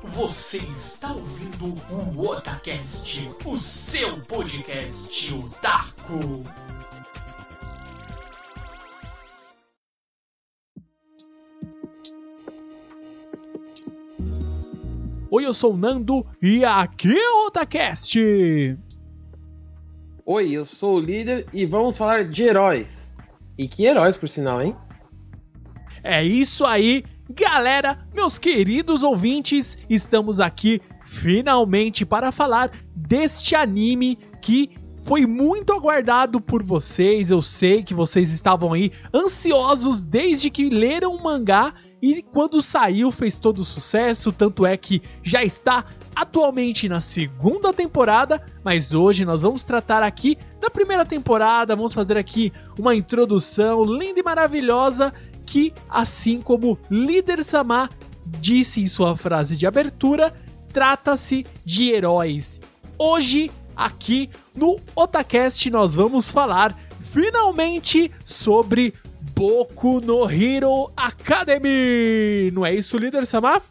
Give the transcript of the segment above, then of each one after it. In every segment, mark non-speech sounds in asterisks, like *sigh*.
Você está ouvindo o Otacast, o seu podcast otaku. Oi, eu sou o Nando e aqui é o Otacast. Oi, eu sou o líder e vamos falar de heróis. E que heróis, por sinal, hein? É isso aí, galera, meus queridos ouvintes, estamos aqui finalmente para falar deste anime que foi muito aguardado por vocês. Eu sei que vocês estavam aí ansiosos desde que leram o mangá e quando saiu fez todo sucesso, tanto é que já está atualmente na segunda temporada, mas hoje nós vamos tratar aqui da primeira temporada, vamos fazer aqui uma introdução linda e maravilhosa que, assim como Líder Sama disse em sua frase de abertura, trata-se de heróis. Hoje, aqui no Otacast, nós vamos falar finalmente sobre Boku no Hero Academy. Não é isso, Líder Sama?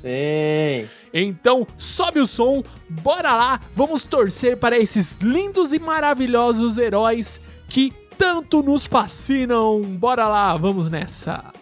Sim. Então, sobe o som, bora lá, vamos torcer para esses lindos e maravilhosos heróis que tanto nos fascinam. Bora lá, vamos nessa.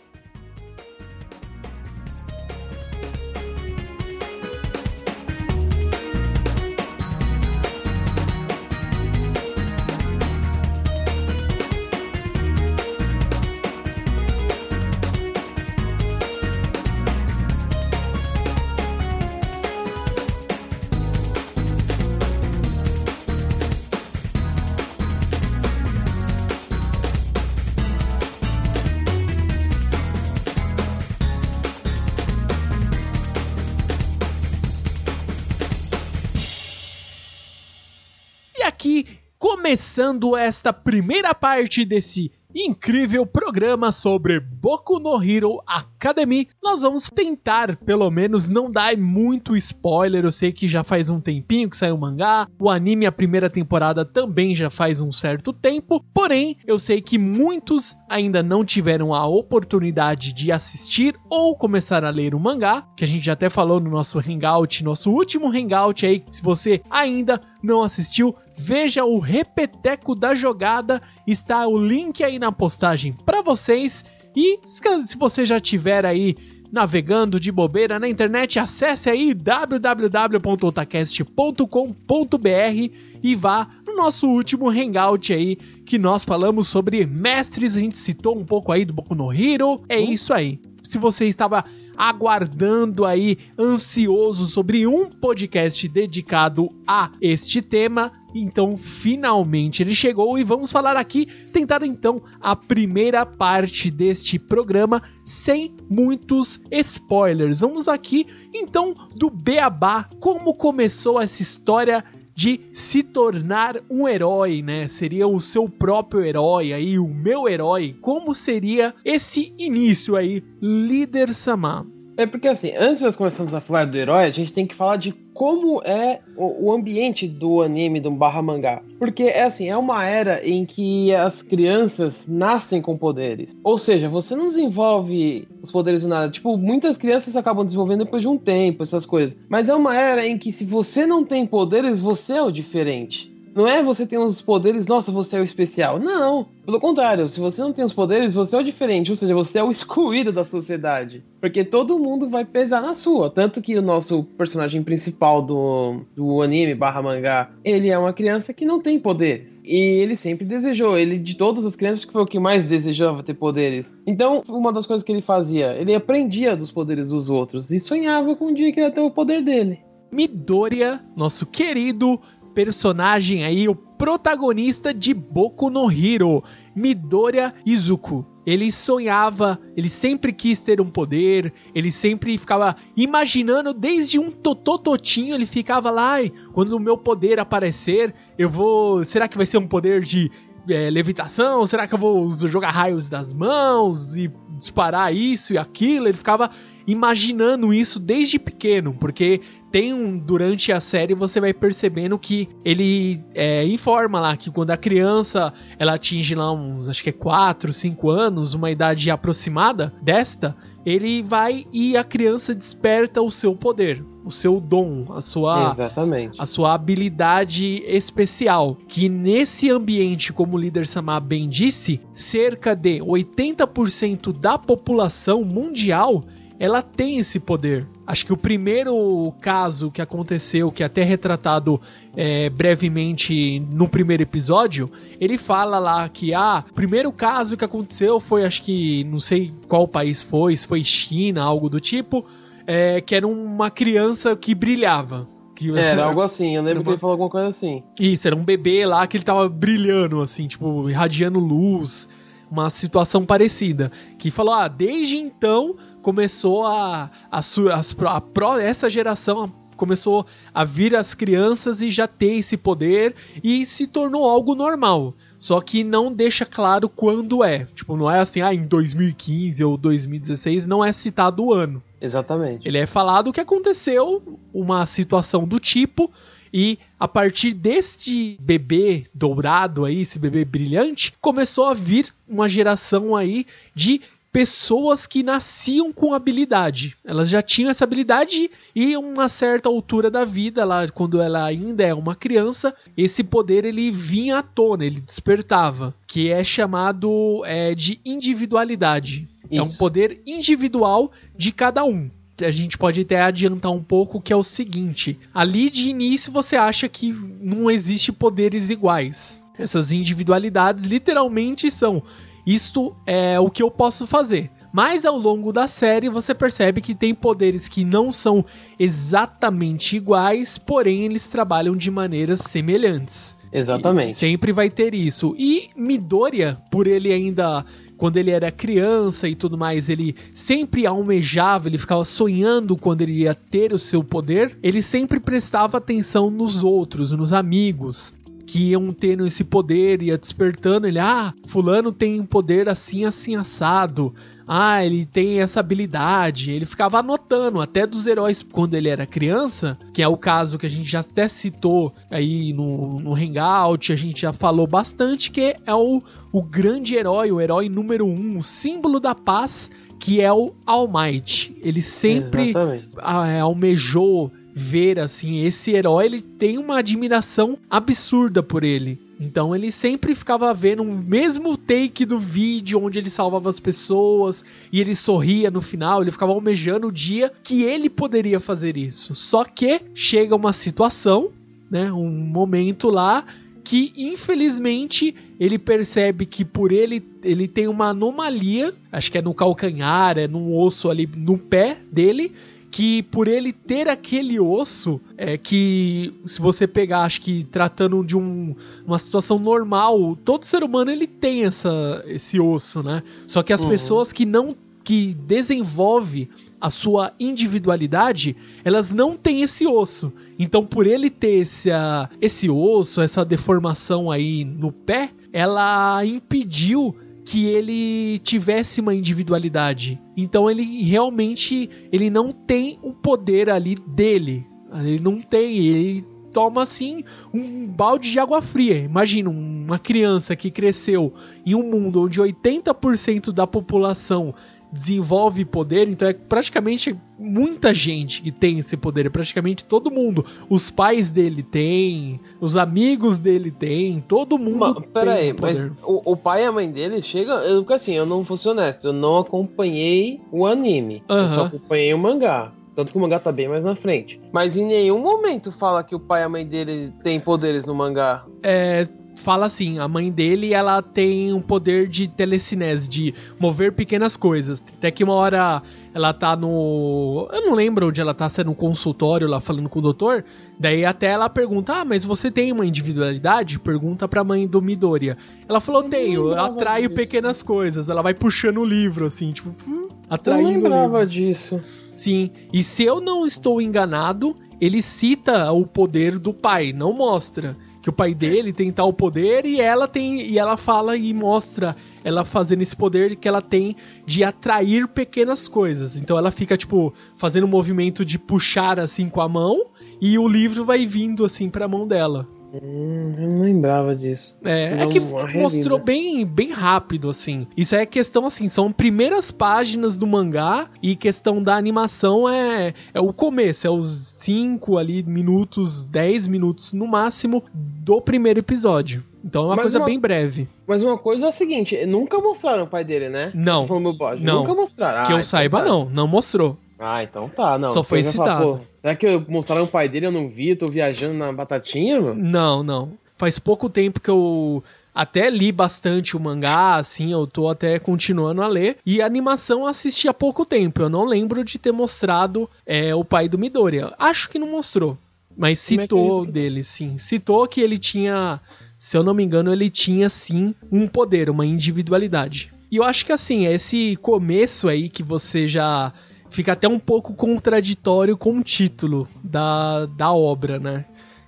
Começando esta primeira parte desse incrível programa sobre Boku no Hero Academy, nós vamos tentar, pelo menos, não dar muito spoiler. Eu sei que já faz um tempinho que saiu o mangá, o anime, a primeira temporada também já faz um certo tempo, porém, eu sei que muitos ainda não tiveram a oportunidade de assistir ou começar a ler o mangá, que a gente já até falou no nosso hangout, nosso último hangout aí, se você ainda não assistiu, veja o repeteco da jogada, está o link aí na postagem para vocês. E se você já tiver aí navegando de bobeira na internet, acesse aí www.otacast.com.br e vá no nosso último hangout aí que nós falamos sobre mestres, a gente citou um pouco aí do Boku no Hero. É isso aí. Se você estava aguardando aí, ansioso sobre um podcast dedicado a este tema. Então, finalmente ele chegou e vamos falar aqui, tentar então a primeira parte deste programa sem muitos spoilers. Vamos aqui então do Beabá, como começou essa história de se tornar um herói, né? Seria o seu próprio herói aí, o meu herói. Como seria esse início aí, líder Sama? É porque assim, antes nós começarmos a falar do herói, a gente tem que falar de como é o, ambiente do anime, do barra mangá. Porque é assim, é uma era em que as crianças nascem com poderes. Ou seja, você não desenvolve os poderes do nada. Tipo, muitas crianças acabam desenvolvendo depois de um tempo, essas coisas. Mas é uma era em que se você não tem poderes, você é o diferente. Não é você tem os poderes, nossa, você é o especial. Não. Pelo contrário, se você não tem os poderes, você é o diferente, ou seja, você é o excluído da sociedade. Porque todo mundo vai pesar na sua. Tanto que o nosso personagem principal do, do anime barra mangá, ele é uma criança que não tem poderes. E ele sempre desejou. Ele, de todas as crianças, que foi o que mais desejava ter poderes. Então, uma das coisas que ele fazia, ele aprendia dos poderes dos outros e sonhava com um dia que ele ia ter o poder dele. Midoriya, nosso querido personagem aí, o protagonista de Boku no Hero, Midoriya Izuku. Ele sonhava, ele sempre quis ter um poder, ele sempre ficava imaginando desde um totototinho, ele ficava lá, quando o meu poder aparecer, eu vou, será que vai ser um poder de é, levitação? Será que eu vou jogar raios das mãos e disparar isso e aquilo? Ele ficava imaginando isso desde pequeno, porque tem um durante a série você vai percebendo que ele é, informa lá que quando a criança ela atinge lá uns acho que é 4, 5 anos, uma idade aproximada desta, ele vai e a criança desperta o seu poder, o seu dom, a sua Exatamente. a sua habilidade especial, que nesse ambiente, como o líder Samar bem disse, cerca de 80% da população mundial ela tem esse poder. Acho que o primeiro caso que aconteceu, que é até retratado é, brevemente no primeiro episódio, ele fala lá que ah, o primeiro caso que aconteceu foi, acho que não sei qual país foi, se foi China, algo do tipo, é, que era uma criança que brilhava. Que, Era *laughs* algo assim, eu lembro Uma- que ele falou alguma coisa assim. Isso, era um bebê lá que ele tava brilhando, assim, tipo, irradiando luz, uma situação parecida. Que falou, ah, desde então começou a. a, a pro- essa geração começou a vir as crianças e já ter esse poder e se tornou algo normal. Só que não deixa claro quando é. Tipo, não é assim, ah, em 2015 ou 2016, não é citado o ano. Exatamente. Ele é falado que aconteceu uma situação do tipo e a partir deste bebê dourado aí, esse bebê brilhante, começou a vir uma geração aí de pessoas que nasciam com habilidade. Elas já tinham essa habilidade e uma certa altura da vida, lá quando ela ainda é uma criança, esse poder ele vinha à tona, ele despertava, que é chamado é, de individualidade. É um Isso. poder individual de cada um. A gente pode até adiantar um pouco que é o seguinte: ali de início você acha que não existe poderes iguais. Essas individualidades literalmente são isto é o que eu posso fazer. Mas ao longo da série você percebe que tem poderes que não são exatamente iguais, porém eles trabalham de maneiras semelhantes. Exatamente. Sempre vai ter isso. E Midoriya, por ele ainda quando ele era criança e tudo mais, ele sempre almejava, ele ficava sonhando quando ele ia ter o seu poder, ele sempre prestava atenção nos outros, nos amigos que iam tendo esse poder, ia despertando ele, ah, fulano tem um poder assim, assim, assado, ah, ele tem essa habilidade, ele ficava anotando, até dos heróis quando ele era criança, que é o caso que a gente já até citou aí no, no Hangout, a gente já falou bastante, que é o, o grande herói, o herói número um, o símbolo da paz, que é o All Might. Ele sempre ah, é, almejou ver assim esse herói ele tem uma admiração absurda por ele. Então ele sempre ficava vendo o mesmo take do vídeo onde ele salvava as pessoas e ele sorria no final ele ficava almejando o dia que ele poderia fazer isso. Só que chega uma situação né um momento lá que infelizmente ele percebe que por ele ele tem uma anomalia, acho que é no calcanhar, é num osso ali no pé dele, que por ele ter aquele osso, é que se você pegar, acho que tratando de um, uma situação normal, todo ser humano ele tem essa, esse osso, né? Só que as Uhum. pessoas que não que desenvolve a sua individualidade, elas não têm esse osso. Então, por ele ter esse, ah, esse osso, essa deformação aí no pé, ela impediu que ele tivesse uma individualidade. Então, ele realmente ele não tem o poder ali dele. Ele não tem, ele toma assim um balde de água fria. Imagina uma criança que cresceu em um mundo onde 80% da população desenvolve poder, então é praticamente muita gente que tem esse poder, é praticamente todo mundo. Os pais dele têm, os amigos dele têm, todo mundo Ma- tem aí, mas poder. o, o pai e a mãe dele chegam. Eu, porque assim, eu não vou ser honesto, eu não acompanhei o anime. Eu só acompanhei o mangá. Tanto que o mangá tá bem mais na frente. Mas em nenhum momento fala que o pai e a mãe dele têm poderes no mangá. É, fala assim, a mãe dele ela tem um poder de telecinese, de mover pequenas coisas. Até que uma hora ela tá no. Eu não lembro onde ela tá sendo um consultório lá falando com o doutor. Daí até ela pergunta: Ah, mas você tem uma individualidade? Pergunta pra mãe do Midoriya. Ela falou: Tenho, eu atraio disso. pequenas coisas. Ela vai puxando o livro, assim, tipo, hum, Eu atraindo livro. lembrava disso. Sim, e se eu não estou enganado, ele cita o poder do pai, não mostra. Que o pai dele tem tal poder e ela tem e ela fala e mostra ela fazendo esse poder que ela tem de atrair pequenas coisas. Então ela fica tipo fazendo um movimento de puxar assim com a mão e o livro vai vindo assim para a mão dela. Hum, eu não lembrava disso. É, é que mostrou bem, bem rápido, assim. Isso é questão, assim, são primeiras páginas do mangá e questão da animação é, é o começo, é os 5 ali minutos, 10 minutos no máximo do primeiro episódio. Então é uma mas coisa uma, bem breve. Mas uma coisa é a seguinte, nunca mostraram o pai dele, né? Não. Não. Nunca mostraram. Que ah, eu então saiba, tá. não. Não mostrou. Ah, então tá, não. Só foi citado. Falar, será que mostraram o pai dele? Eu não vi, eu tô viajando na batatinha, mano? Não, não. Faz pouco tempo que eu até li bastante o mangá, assim, eu tô até continuando a ler. E a animação eu assisti há pouco tempo. Eu não lembro de ter mostrado é, o pai do Midoriya. Acho que não mostrou. Mas citou é dele, sim. Citou que ele tinha, se eu não me engano, ele tinha sim um poder, uma individualidade. E eu acho que assim, esse começo aí que você já fica até um pouco contraditório com o título da, da obra, né?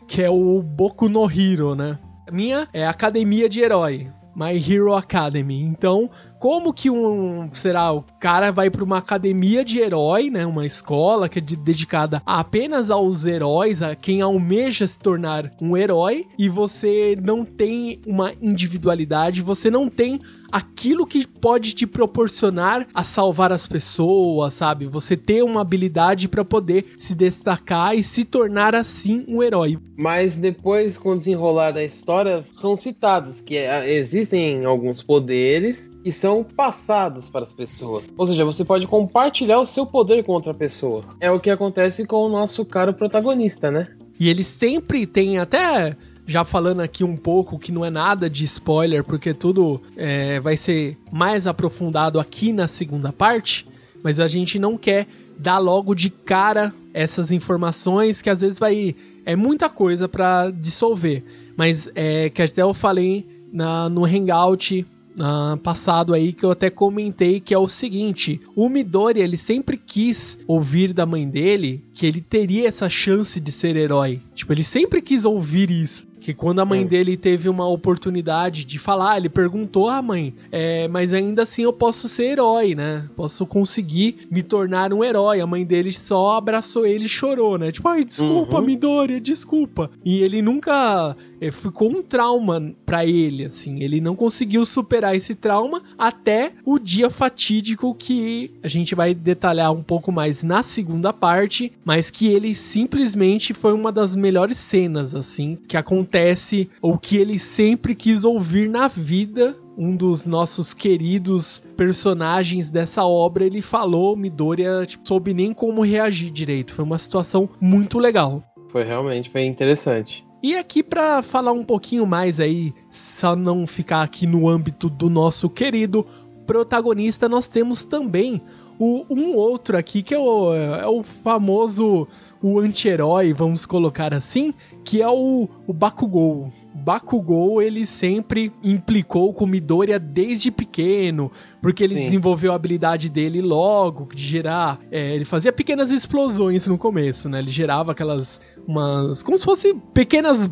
Que é o Boku no Hero, né? A minha é Academia de Herói. My Hero Academy. Então, como que um, será, o cara vai para uma academia de herói, né, uma escola que é de, dedicada apenas aos heróis, a quem almeja se tornar um herói, e você não tem uma individualidade, você não tem aquilo que pode te proporcionar a salvar as pessoas, sabe? Você ter uma habilidade para poder se destacar e se tornar assim um herói. Mas depois, com o desenrolar da história, são citados que é, existem alguns poderes que são passados para as pessoas. Ou seja, você pode compartilhar o seu poder com outra pessoa. É o que acontece com o nosso caro protagonista, né? E ele sempre tem até já falando aqui um pouco que não é nada de spoiler, porque tudo é, vai ser mais aprofundado aqui na segunda parte, mas a gente não quer dar logo de cara essas informações que às vezes vai é muita coisa para dissolver, mas é que até eu falei na, no hangout uh, passado aí que eu até comentei que é o seguinte: o Midori ele sempre quis ouvir da mãe dele que ele teria essa chance de ser herói. Tipo, ele sempre quis ouvir isso que quando a mãe é. dele teve uma oportunidade de falar, ele perguntou à mãe, é, mas ainda assim eu posso ser herói, né? Posso conseguir me tornar um herói. A mãe dele só abraçou ele e chorou, né? Tipo, ai, desculpa, uhum. Midoriya, desculpa. E ele nunca é, ficou um trauma para ele, assim. Ele não conseguiu superar esse trauma até o dia fatídico que a gente vai detalhar um pouco mais na segunda parte, mas que ele simplesmente foi uma das melhores cenas, assim, que acontece acontece o que ele sempre quis ouvir na vida. Um dos nossos queridos personagens dessa obra, ele falou, Midoriya tipo, soube nem como reagir direito. Foi uma situação muito legal. Foi realmente, foi interessante. E aqui para falar um pouquinho mais aí, só não ficar aqui no âmbito do nosso querido protagonista, nós temos também o, um outro aqui que é o, é o famoso o anti-herói, vamos colocar assim, que é o, o Bakugou. Bakugou, ele sempre implicou com Midoriya desde pequeno, porque ele Sim. desenvolveu a habilidade dele logo, de gerar... É, ele fazia pequenas explosões no começo, né? Ele gerava aquelas... umas... como se fossem pequenas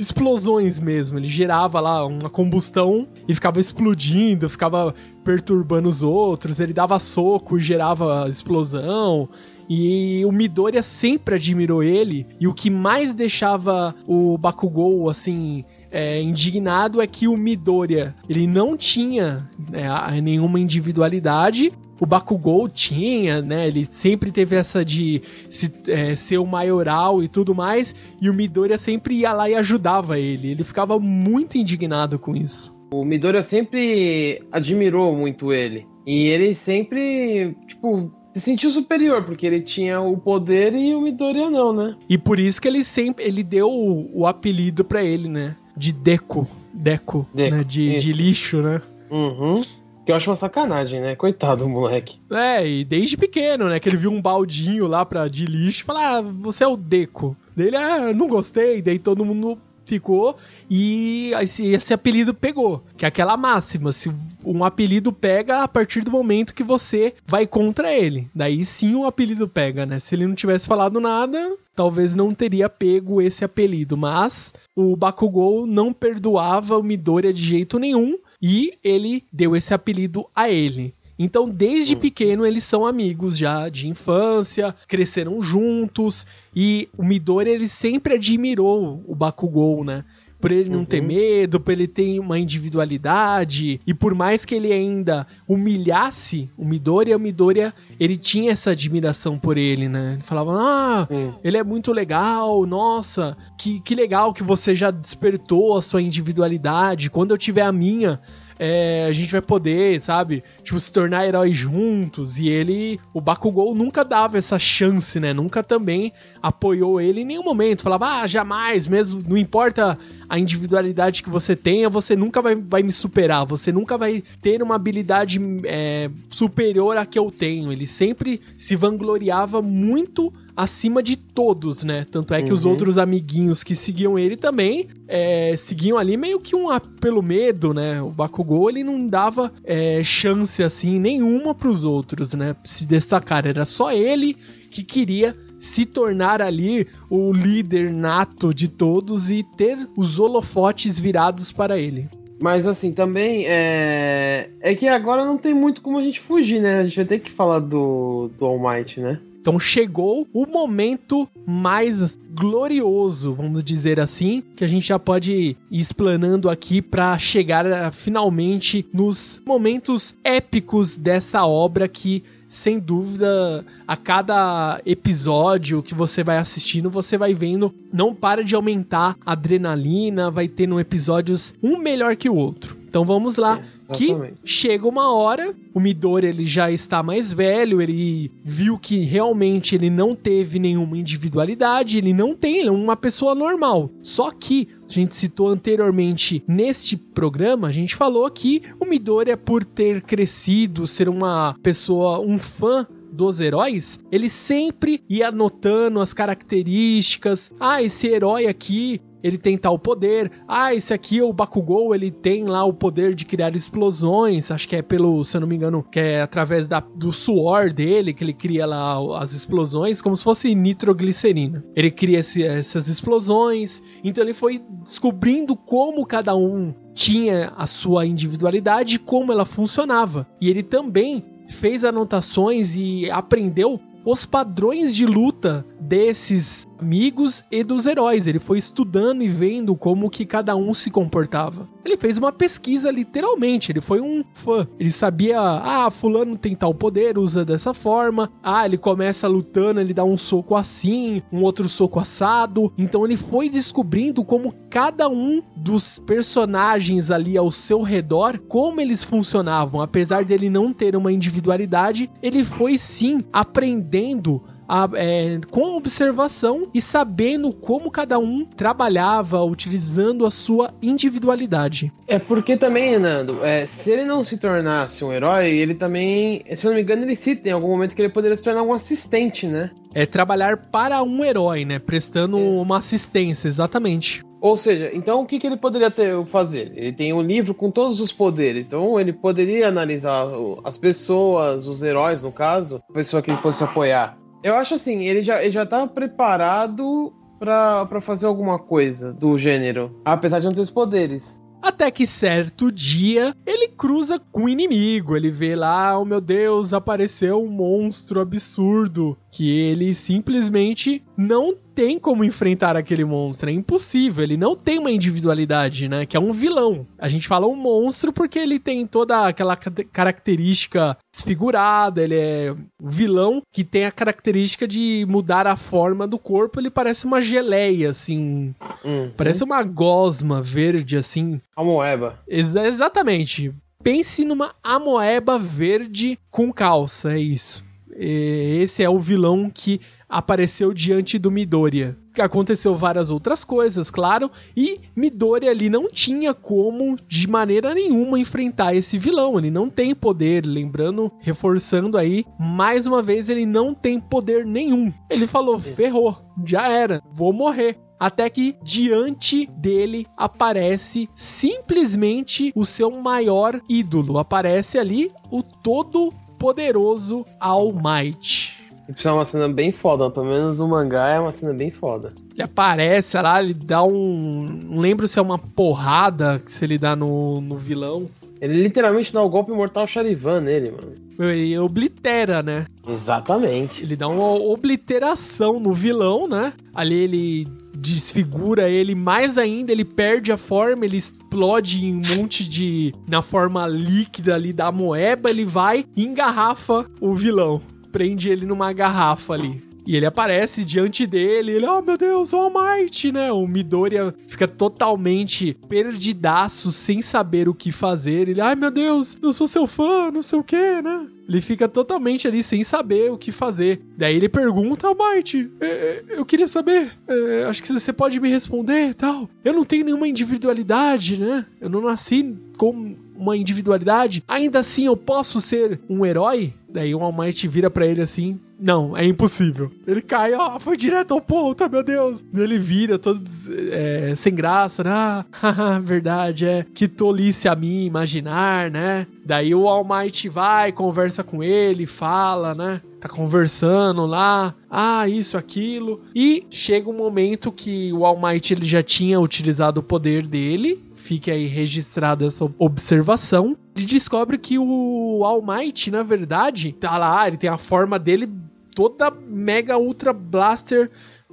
explosões mesmo. Ele gerava lá uma combustão e ficava explodindo, ficava perturbando os outros. Ele dava soco e gerava explosão. E o Midoriya sempre admirou ele. E o que mais deixava o Bakugou, assim, é, indignado é que o Midoriya ele não tinha né, nenhuma individualidade. O Bakugou tinha, né? Ele sempre teve essa de se, é, ser o maioral e tudo mais. E o Midoriya sempre ia lá e ajudava ele. Ele ficava muito indignado com isso. O Midoriya sempre admirou muito ele. E ele sempre, tipo, se sentiu superior, porque ele tinha o poder e o Midoriya não, né? E por isso que ele sempre ele deu o, o apelido para ele, né? De Deco. Deco, Deco né? De, de lixo, né? Uhum. Que eu acho uma sacanagem, né? Coitado do moleque. É, e desde pequeno, né? Que ele viu um baldinho lá pra, de lixo e falou: Ah, você é o Deco. Dele, ah, não gostei. Daí todo mundo ficou e esse, apelido pegou. Que é aquela máxima: se um apelido pega a partir do momento que você vai contra ele. Daí sim o apelido pega, né? Se ele não tivesse falado nada, talvez não teria pego esse apelido. Mas o Bakugou não perdoava o Midoriya de jeito nenhum e ele deu esse apelido a ele. Então, desde hum. pequeno, eles são amigos já de infância, cresceram juntos, e o Midori ele sempre admirou o Bakugou, né? por ele não uhum. ter medo, por ele ter uma individualidade, e por mais que ele ainda humilhasse o Midoriya, o Midoriya, ele tinha essa admiração por ele, né? Ele falava, ah, uhum. ele é muito legal, nossa, que, que legal que você já despertou a sua individualidade, quando eu tiver a minha, é, a gente vai poder, sabe, tipo, se tornar heróis juntos. E ele, o Bakugou nunca dava essa chance, né? Nunca também apoiou ele em nenhum momento. Falava, ah, jamais, mesmo, não importa a individualidade que você tenha, você nunca vai, vai me superar, você nunca vai ter uma habilidade é, superior à que eu tenho. Ele sempre se vangloriava muito acima de todos, né? Tanto é que uhum. os outros amiguinhos que seguiam ele também é, seguiam ali meio que um pelo medo, né? O Bakugou ele não dava é, chance assim nenhuma para os outros, né? Se destacar era só ele que queria se tornar ali o líder nato de todos e ter os holofotes virados para ele. Mas assim, também é. É que agora não tem muito como a gente fugir, né? A gente vai ter que falar do, do All Might, né? Então chegou o momento mais glorioso, vamos dizer assim, que a gente já pode ir explanando aqui para chegar a, finalmente nos momentos épicos dessa obra que sem dúvida, a cada episódio que você vai assistindo, você vai vendo, não para de aumentar a adrenalina, vai tendo episódios um melhor que o outro. Então vamos lá. É que chega uma hora, o Midori ele já está mais velho, ele viu que realmente ele não teve nenhuma individualidade, ele não tem, ele é uma pessoa normal. Só que a gente citou anteriormente neste programa, a gente falou que o Midori é por ter crescido, ser uma pessoa, um fã dos heróis, ele sempre ia anotando as características. Ah, esse herói aqui ele tem tal poder. Ah, esse aqui, o Bakugou, ele tem lá o poder de criar explosões. Acho que é pelo, se eu não me engano, que é através da, do suor dele que ele cria lá as explosões, como se fosse nitroglicerina. Ele cria esse, essas explosões. Então ele foi descobrindo como cada um tinha a sua individualidade e como ela funcionava. E ele também fez anotações e aprendeu os padrões de luta desses amigos e dos heróis. Ele foi estudando e vendo como que cada um se comportava. Ele fez uma pesquisa literalmente, ele foi um fã. Ele sabia, ah, fulano tem tal poder, usa dessa forma. Ah, ele começa lutando, ele dá um soco assim, um outro soco assado. Então ele foi descobrindo como cada um dos personagens ali ao seu redor, como eles funcionavam. Apesar dele não ter uma individualidade, ele foi sim aprendendo a, é, com observação e sabendo como cada um trabalhava, utilizando a sua individualidade. É porque também, Nando, é, se ele não se tornasse um herói, ele também, se eu não me engano, ele cita em algum momento que ele poderia se tornar um assistente, né? É trabalhar para um herói, né? Prestando é. uma assistência, exatamente. Ou seja, então o que, que ele poderia ter, fazer? Ele tem um livro com todos os poderes, então ele poderia analisar as pessoas, os heróis, no caso, a pessoa que ele fosse apoiar. Eu acho assim, ele já, ele já tá preparado para fazer alguma coisa do gênero, apesar de não ter os poderes. Até que certo dia ele cruza com um inimigo. Ele vê lá, oh meu Deus, apareceu um monstro absurdo que ele simplesmente não tem como enfrentar aquele monstro, é impossível, ele não tem uma individualidade, né? Que é um vilão. A gente fala um monstro porque ele tem toda aquela característica desfigurada, ele é um vilão que tem a característica de mudar a forma do corpo, ele parece uma geleia, assim. Uhum. Parece uma gosma verde, assim. Amoeba. Ex exatamente. Pense numa amoeba verde com calça, é isso. Esse é o vilão que apareceu diante do Midoriya. Aconteceu várias outras coisas, claro, e Midoriya ali não tinha como de maneira nenhuma enfrentar esse vilão. Ele não tem poder, lembrando, reforçando aí, mais uma vez ele não tem poder nenhum. Ele falou: "Ferrou, já era, vou morrer". até que diante dele aparece simplesmente o seu maior ídolo. Aparece ali o todo poderoso All Might. Isso é uma cena bem foda, pelo menos no mangá é uma cena bem foda. Ele aparece lá, ele dá um. Não lembro se é uma porrada que se ele dá no, no vilão. Ele literalmente dá o golpe mortal Charivan nele, mano. Ele oblitera, né? Exatamente. Ele dá uma obliteração no vilão, né? Ali ele desfigura ele mais ainda, ele perde a forma, ele explode em um monte de. na forma líquida ali da moeba, ele vai e engarrafa o vilão. Prende ele numa garrafa ali. E ele aparece diante dele, ele, oh meu Deus, All Might, né? O Midoriya fica totalmente perdidaço, sem saber o que fazer. Ele, ai meu Deus, eu sou seu fã, não sei o que, né? Ele fica totalmente ali sem saber o que fazer. Daí ele pergunta, All Might, é, é, eu queria saber, é, acho que você pode me responder tal. Eu não tenho nenhuma individualidade, né? Eu não nasci com uma individualidade. Ainda assim eu posso ser um herói? Daí o All Might vira pra ele assim: Não, é impossível. Ele cai, ó, foi direto ao ponto, meu Deus. Ele vira todo é, sem graça, né? *laughs* Ah, verdade, é. Que tolice a mim imaginar, né? Daí o All Might vai, conversa com ele, fala, né? Tá conversando lá, ah, isso, aquilo. E chega um momento que o All Might ele já tinha utilizado o poder dele fique aí registrada essa observação. Ele descobre que o All Might, na verdade, tá lá, ele tem a forma dele toda mega ultra blaster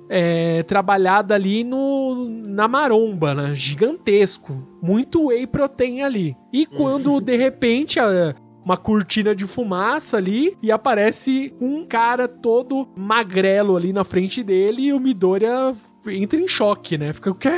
é, trabalhada ali no, na maromba, né? Gigantesco. Muito whey protein ali. E quando de repente a, uma cortina de fumaça ali e aparece um cara todo magrelo ali na frente dele e o Midoriya entra em choque, né? Fica, o quê?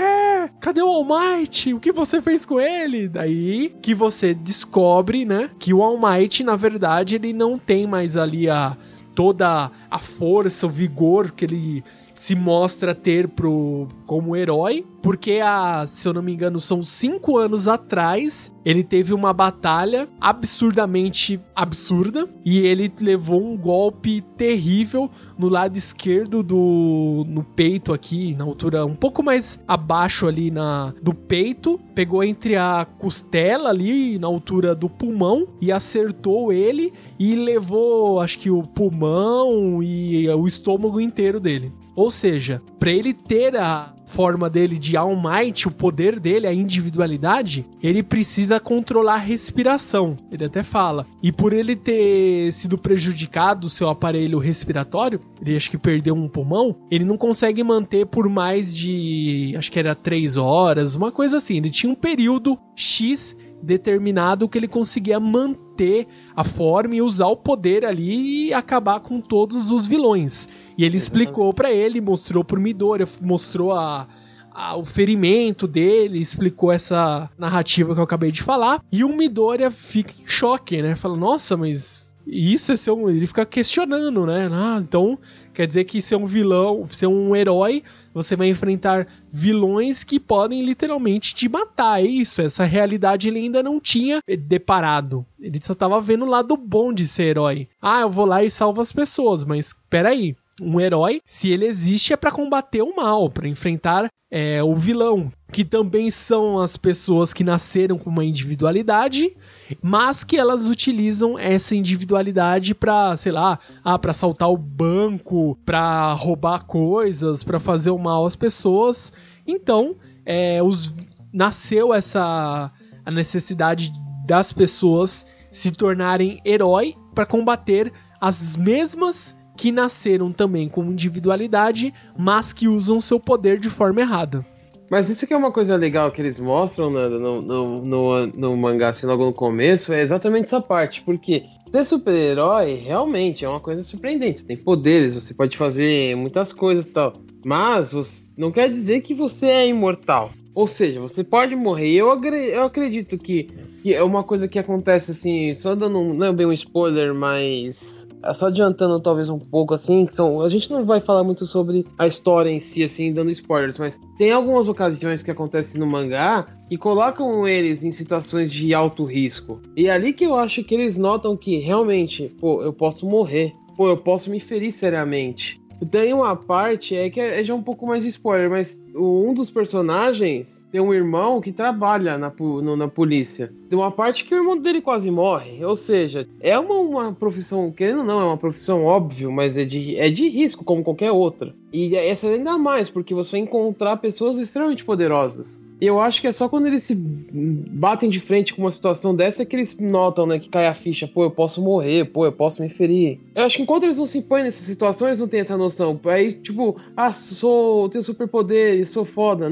Cadê o All Might? O que você fez com ele? Daí que você descobre, né? Que o All Might, na verdade, ele não tem mais ali a toda a força, o vigor que ele se mostra ter pro, como herói, porque a, se eu não me engano, são cinco anos atrás, ele teve uma batalha absurdamente absurda e ele levou um golpe terrível no lado esquerdo do no peito aqui, na altura um pouco mais abaixo ali na do peito, pegou entre a costela ali na altura do pulmão e acertou ele e levou, acho que o pulmão e o estômago inteiro dele. Ou seja, para ele ter a forma dele de All Might, o poder dele, a individualidade, ele precisa controlar a respiração. Ele até fala. E por ele ter sido prejudicado o seu aparelho respiratório, ele acho que perdeu um pulmão, ele não consegue manter por mais de, acho que era 3 horas, uma coisa assim. Ele tinha um período X determinado que ele conseguia manter a forma e usar o poder ali e acabar com todos os vilões. E ele explicou para ele, mostrou pro Midori, mostrou a, a, o ferimento dele, explicou essa narrativa que eu acabei de falar. E o Midoriya fica em choque, né? Fala, nossa, mas isso é ser um. Ele fica questionando, né? Ah, então quer dizer que ser um vilão, ser um herói, você vai enfrentar vilões que podem literalmente te matar. É isso, essa realidade ele ainda não tinha deparado. Ele só tava vendo o lado bom de ser herói. Ah, eu vou lá e salvo as pessoas, mas peraí um herói, se ele existe, é para combater o mal, para enfrentar é, o vilão, que também são as pessoas que nasceram com uma individualidade, mas que elas utilizam essa individualidade para, sei lá, ah, para assaltar o banco, para roubar coisas, para fazer o mal às pessoas. Então, é, os, nasceu essa a necessidade das pessoas se tornarem herói para combater as mesmas que nasceram também com individualidade, mas que usam seu poder de forma errada. Mas isso que é uma coisa legal que eles mostram no, no, no, no, mangá, assim, logo no começo, é exatamente essa parte, porque ser super-herói realmente é uma coisa surpreendente. Tem poderes, você pode fazer muitas coisas e tal. Mas você, não quer dizer que você é imortal. Ou seja, você pode morrer. Eu, eu acredito que, que é uma coisa que acontece assim, só dando não é bem um spoiler, mas só adiantando talvez um pouco assim, que são, a gente não vai falar muito sobre a história em si assim, dando spoilers, mas tem algumas ocasiões que acontecem no mangá que colocam eles em situações de alto risco. E é ali que eu acho que eles notam que realmente, pô, eu posso morrer. Pô, eu posso me ferir seriamente. Tem uma parte, é que é já um pouco mais spoiler, mas um dos personagens tem um irmão que trabalha na, no, na polícia. Tem uma parte que o irmão dele quase morre. Ou seja, é uma, uma profissão, querendo ou não, é uma profissão óbvio, mas é de, é de risco, como qualquer outra. E essa ainda mais, porque você vai encontrar pessoas extremamente poderosas. E eu acho que é só quando eles se batem de frente com uma situação dessa que eles notam, né, que cai a ficha, pô, eu posso morrer, pô, eu posso me ferir. Eu acho que enquanto eles não se impõem nessa situação, eles não têm essa noção. Aí, tipo, ah, sou, tenho superpoder, sou foda.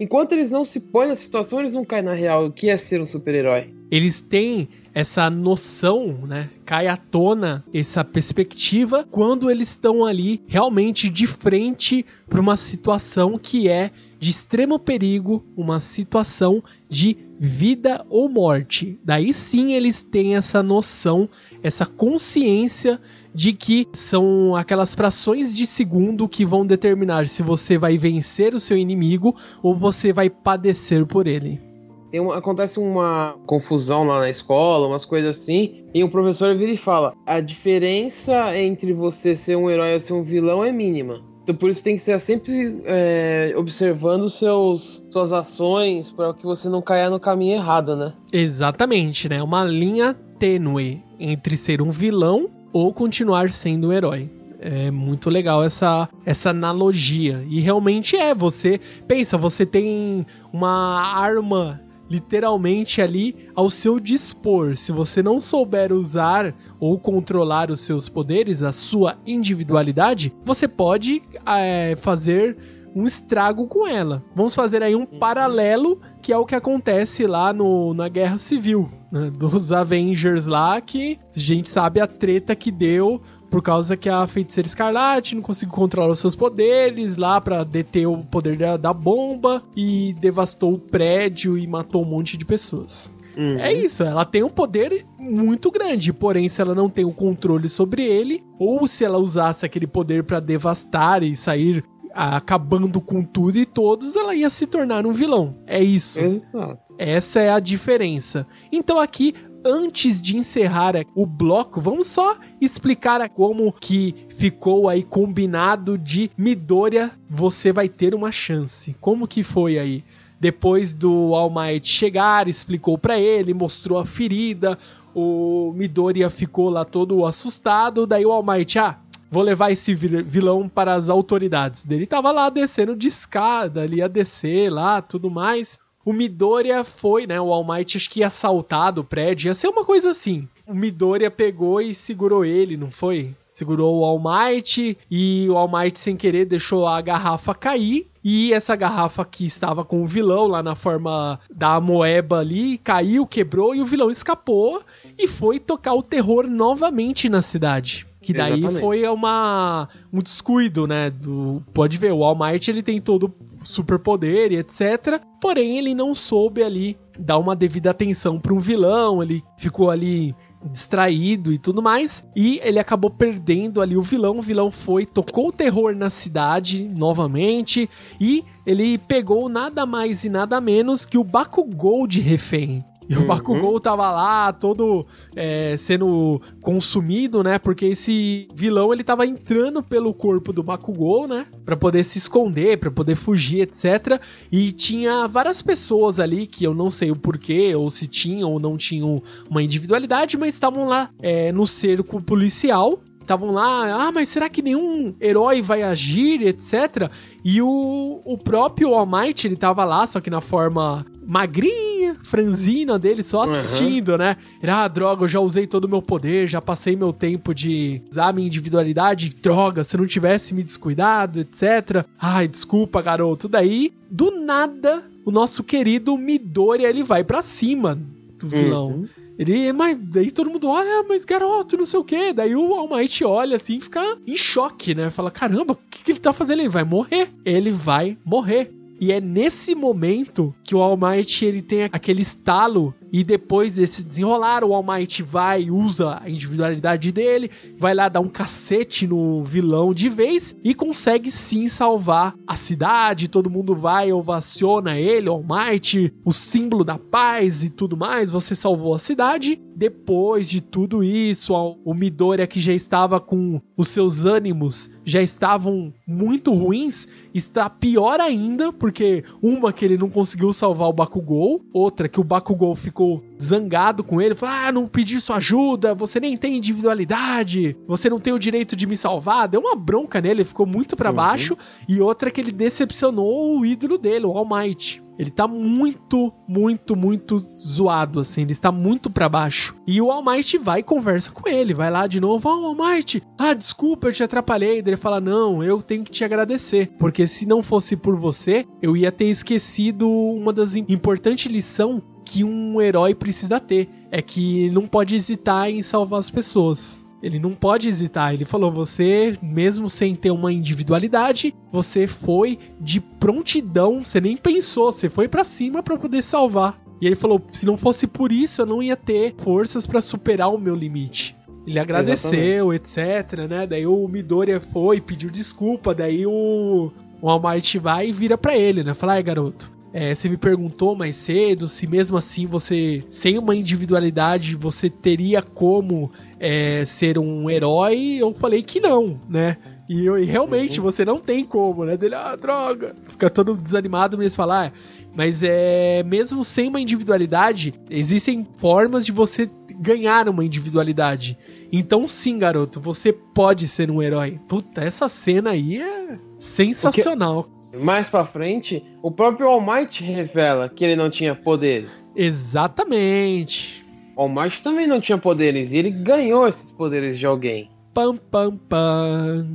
Enquanto eles não se põem nessa situação, eles não caem na real, o que é ser um super-herói. Eles têm essa noção, né? Cai à tona essa perspectiva quando eles estão ali realmente de frente para uma situação que é de extremo perigo, uma situação de vida ou morte. Daí sim eles têm essa noção, essa consciência de que são aquelas frações de segundo que vão determinar se você vai vencer o seu inimigo ou você vai padecer por ele. Uma, acontece uma confusão lá na escola, umas coisas assim, e o professor vira e fala: a diferença entre você ser um herói e ser um vilão é mínima. Então por isso tem que ser sempre é, observando seus, suas ações para que você não caia no caminho errado, né? Exatamente, né? Uma linha tênue entre ser um vilão ou continuar sendo um herói. É muito legal essa, essa analogia. E realmente é, você pensa, você tem uma arma literalmente ali ao seu dispor. Se você não souber usar ou controlar os seus poderes, a sua individualidade, você pode é, fazer um estrago com ela. Vamos fazer aí um paralelo que é o que acontece lá no, na Guerra Civil, né, dos Avengers lá, que a gente sabe a treta que deu por causa que a feiticeira escarlate não conseguiu controlar os seus poderes lá para deter o poder da, da, bomba e devastou o prédio e matou um monte de pessoas. Uhum. É isso, ela tem um poder muito grande, porém, se ela não tem o controle sobre ele, ou se ela usasse aquele poder para devastar e sair acabando com tudo e todos, ela ia se tornar um vilão. É isso. Exato. Essa é a diferença. Então aqui antes de encerrar o bloco, vamos só explicar como que ficou aí combinado de Midoriya, você vai ter uma chance. Como que foi aí? Depois do All Might chegar, explicou para ele, mostrou a ferida, o Midoriya ficou lá todo assustado, daí o All Might, ah, vou levar esse vilão para as autoridades. Ele tava lá descendo de escada, ele ia descer lá, tudo mais. O Midoriya foi, né? O All Might acho que ia assaltar do prédio, ia ser uma coisa assim. O Midoriya pegou e segurou ele, não foi? Segurou o All Might e o All Might sem querer deixou a garrafa cair. E essa garrafa que estava com o vilão lá na forma da moeba ali caiu, quebrou e o vilão escapou e foi tocar o terror novamente na cidade. Que daí Exatamente. foi uma, um descuido, né? Do, pode ver, o All Might ele tem todo superpoder e etc. Porém, ele não soube ali dar uma devida atenção para um vilão, ele ficou ali distraído e tudo mais, e ele acabou perdendo ali o vilão. O vilão foi, tocou o terror na cidade novamente e ele pegou nada mais e nada menos que o Bakugou de refém. E uhum. o Bakugou tava lá, todo é, sendo consumido, né? Porque esse vilão ele tava entrando pelo corpo do Bakugou, né? Pra poder se esconder, pra poder fugir, etc. E tinha várias pessoas ali que eu não sei o porquê, ou se tinham ou não tinham uma individualidade, mas estavam lá é, no cerco policial estavam lá, ah, mas será que nenhum herói vai agir, etc. E o, o próprio All Might, ele tava lá, só que na forma magrinha, franzina dele, só assistindo, uhum. né? Ele, ah, droga, eu já usei todo o meu poder, já passei meu tempo de usar minha individualidade, droga, se não tivesse me descuidado, etc. Ai, desculpa, garoto. Daí, do nada, o nosso querido Midori, ele vai para cima do vilão. Uhum. Ele, mas daí todo mundo olha, mas garoto, não sei o que. Daí o All Might olha assim e fica em choque, né? Fala, caramba, o que, que ele tá fazendo? Ele vai morrer. Ele vai morrer. E é nesse momento que o All Might ele tem aquele estalo e depois desse desenrolar, o All Might vai usa a individualidade dele, vai lá dar um cacete no vilão de vez e consegue sim salvar a cidade. Todo mundo vai, ovaciona ele, All Might, o símbolo da paz e tudo mais. Você salvou a cidade. Depois de tudo isso, o Midoriya que já estava com os seus ânimos já estavam muito ruins, está pior ainda, porque uma que ele não conseguiu salvar o Bakugou, outra que o Bakugou ficou zangado com ele, falou: "Ah, não pedi sua ajuda, você nem tem individualidade, você não tem o direito de me salvar". Deu uma bronca nele, ele ficou muito para uhum. baixo, e outra que ele decepcionou o ídolo dele, o All Might. Ele tá muito, muito, muito zoado, assim. Ele está muito para baixo. E o All Might vai e conversa com ele. Vai lá de novo. Oh, All Might, ah, desculpa, eu te atrapalhei. Ele fala, não, eu tenho que te agradecer. Porque se não fosse por você, eu ia ter esquecido uma das importantes lições que um herói precisa ter. É que não pode hesitar em salvar as pessoas. Ele não pode hesitar. Ele falou: você, mesmo sem ter uma individualidade, você foi de prontidão. Você nem pensou, você foi para cima para poder salvar. E ele falou: se não fosse por isso, eu não ia ter forças para superar o meu limite. Ele agradeceu, Exatamente. etc, né? Daí o Midoriya foi, pediu desculpa. Daí o, o All Might vai e vira para ele, né? Fala, ai garoto, é, você me perguntou mais cedo se mesmo assim você, sem uma individualidade, você teria como é, ser um herói. Eu falei que não, né? E, eu, e realmente uhum. você não tem como, né? Dele, ah, droga! Fica todo desanimado, mas falar. Mas é mesmo sem uma individualidade, existem formas de você ganhar uma individualidade. Então sim, garoto, você pode ser um herói. Puta, essa cena aí é sensacional. Porque mais pra frente, o próprio All Might revela que ele não tinha poderes. Exatamente. All Might também não tinha poderes e ele ganhou esses poderes de alguém. Pam, pam, pam.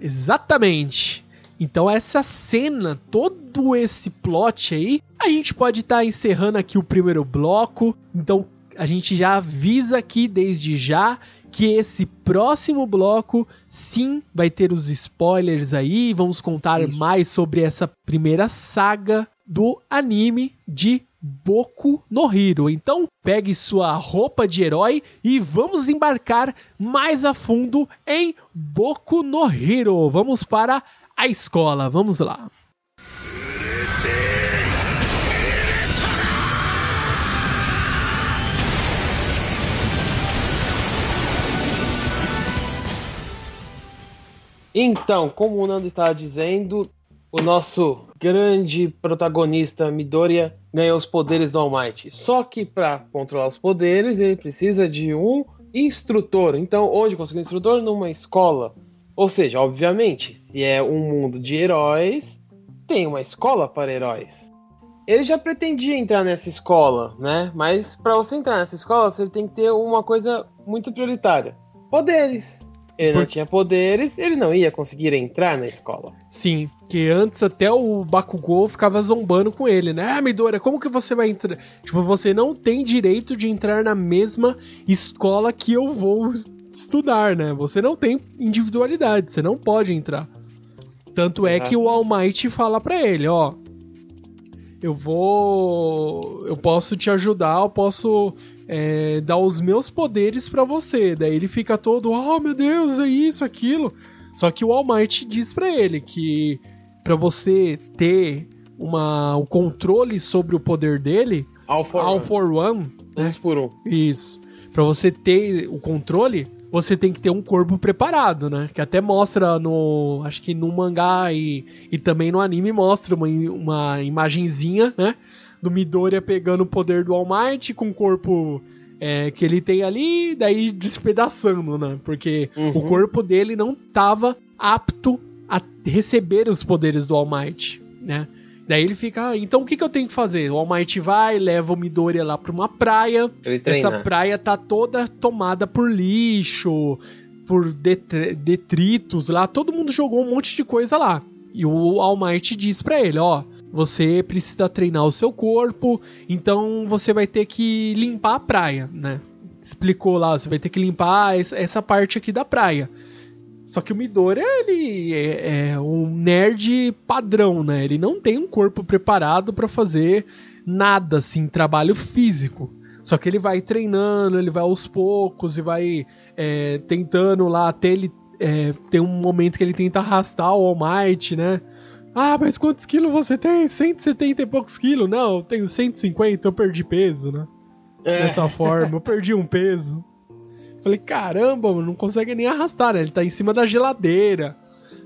Exatamente. Então essa cena, todo esse plot aí, a gente pode estar tá encerrando aqui o primeiro bloco. Então a gente já avisa aqui desde já que esse próximo bloco sim vai ter os spoilers aí, vamos contar Isso. mais sobre essa primeira saga do anime de Boku no Hero. Então, pegue sua roupa de herói e vamos embarcar mais a fundo em Boku no Hero. Vamos para a escola. Vamos lá. Então, como o Nando estava dizendo, o nosso grande protagonista Midoriya ganhou os poderes do All Might. Só que para controlar os poderes, ele precisa de um instrutor. Então, onde conseguir um instrutor? Numa escola. Ou seja, obviamente, se é um mundo de heróis, tem uma escola para heróis. Ele já pretendia entrar nessa escola, né? Mas para você entrar nessa escola, você tem que ter uma coisa muito prioritária: poderes. Ele Por... não tinha poderes, ele não ia conseguir entrar na escola. Sim, que antes até o Bakugou ficava zombando com ele, né? Ah, Midora, como que você vai entrar? Tipo, você não tem direito de entrar na mesma escola que eu vou estudar, né? Você não tem individualidade, você não pode entrar. Tanto é que o All Might fala pra ele, ó, eu vou. Eu posso te ajudar, eu posso é, dar os meus poderes para você. Daí ele fica todo, oh meu Deus, é isso, aquilo. Só que o All Might diz para ele que para você ter uma, o controle sobre o poder dele, All for All one, for one né? por um. Isso. Para você ter o controle, você tem que ter um corpo preparado, né? Que até mostra no. Acho que no mangá e, e também no anime mostra uma, uma imagenzinha, né? Do Midoriya pegando o poder do All Might com o corpo é, que ele tem ali, daí despedaçando, né? Porque uhum. o corpo dele não estava apto a receber os poderes do All Might, né? Daí ele fica, ah, então o que, que eu tenho que fazer? O All Might vai, leva o Midoriya lá pra uma praia. Essa praia tá toda tomada por lixo, por detritos lá. Todo mundo jogou um monte de coisa lá. E o All Might diz pra ele, ó, você precisa treinar o seu corpo, então você vai ter que limpar a praia, né? Explicou lá, você vai ter que limpar essa parte aqui da praia. Só que o Midori, ele é, é um nerd padrão, né? Ele não tem um corpo preparado para fazer nada assim, trabalho físico. Só que ele vai treinando, ele vai aos poucos e vai é, tentando lá até ele. É, tem um momento que ele tenta arrastar o All Might, né? Ah, mas quantos quilos você tem? 170 e poucos quilos? Não, eu tenho 150, eu perdi peso, né? É. Dessa forma, eu perdi um peso. Falei, caramba, mano, não consegue nem arrastar, né? Ele tá em cima da geladeira.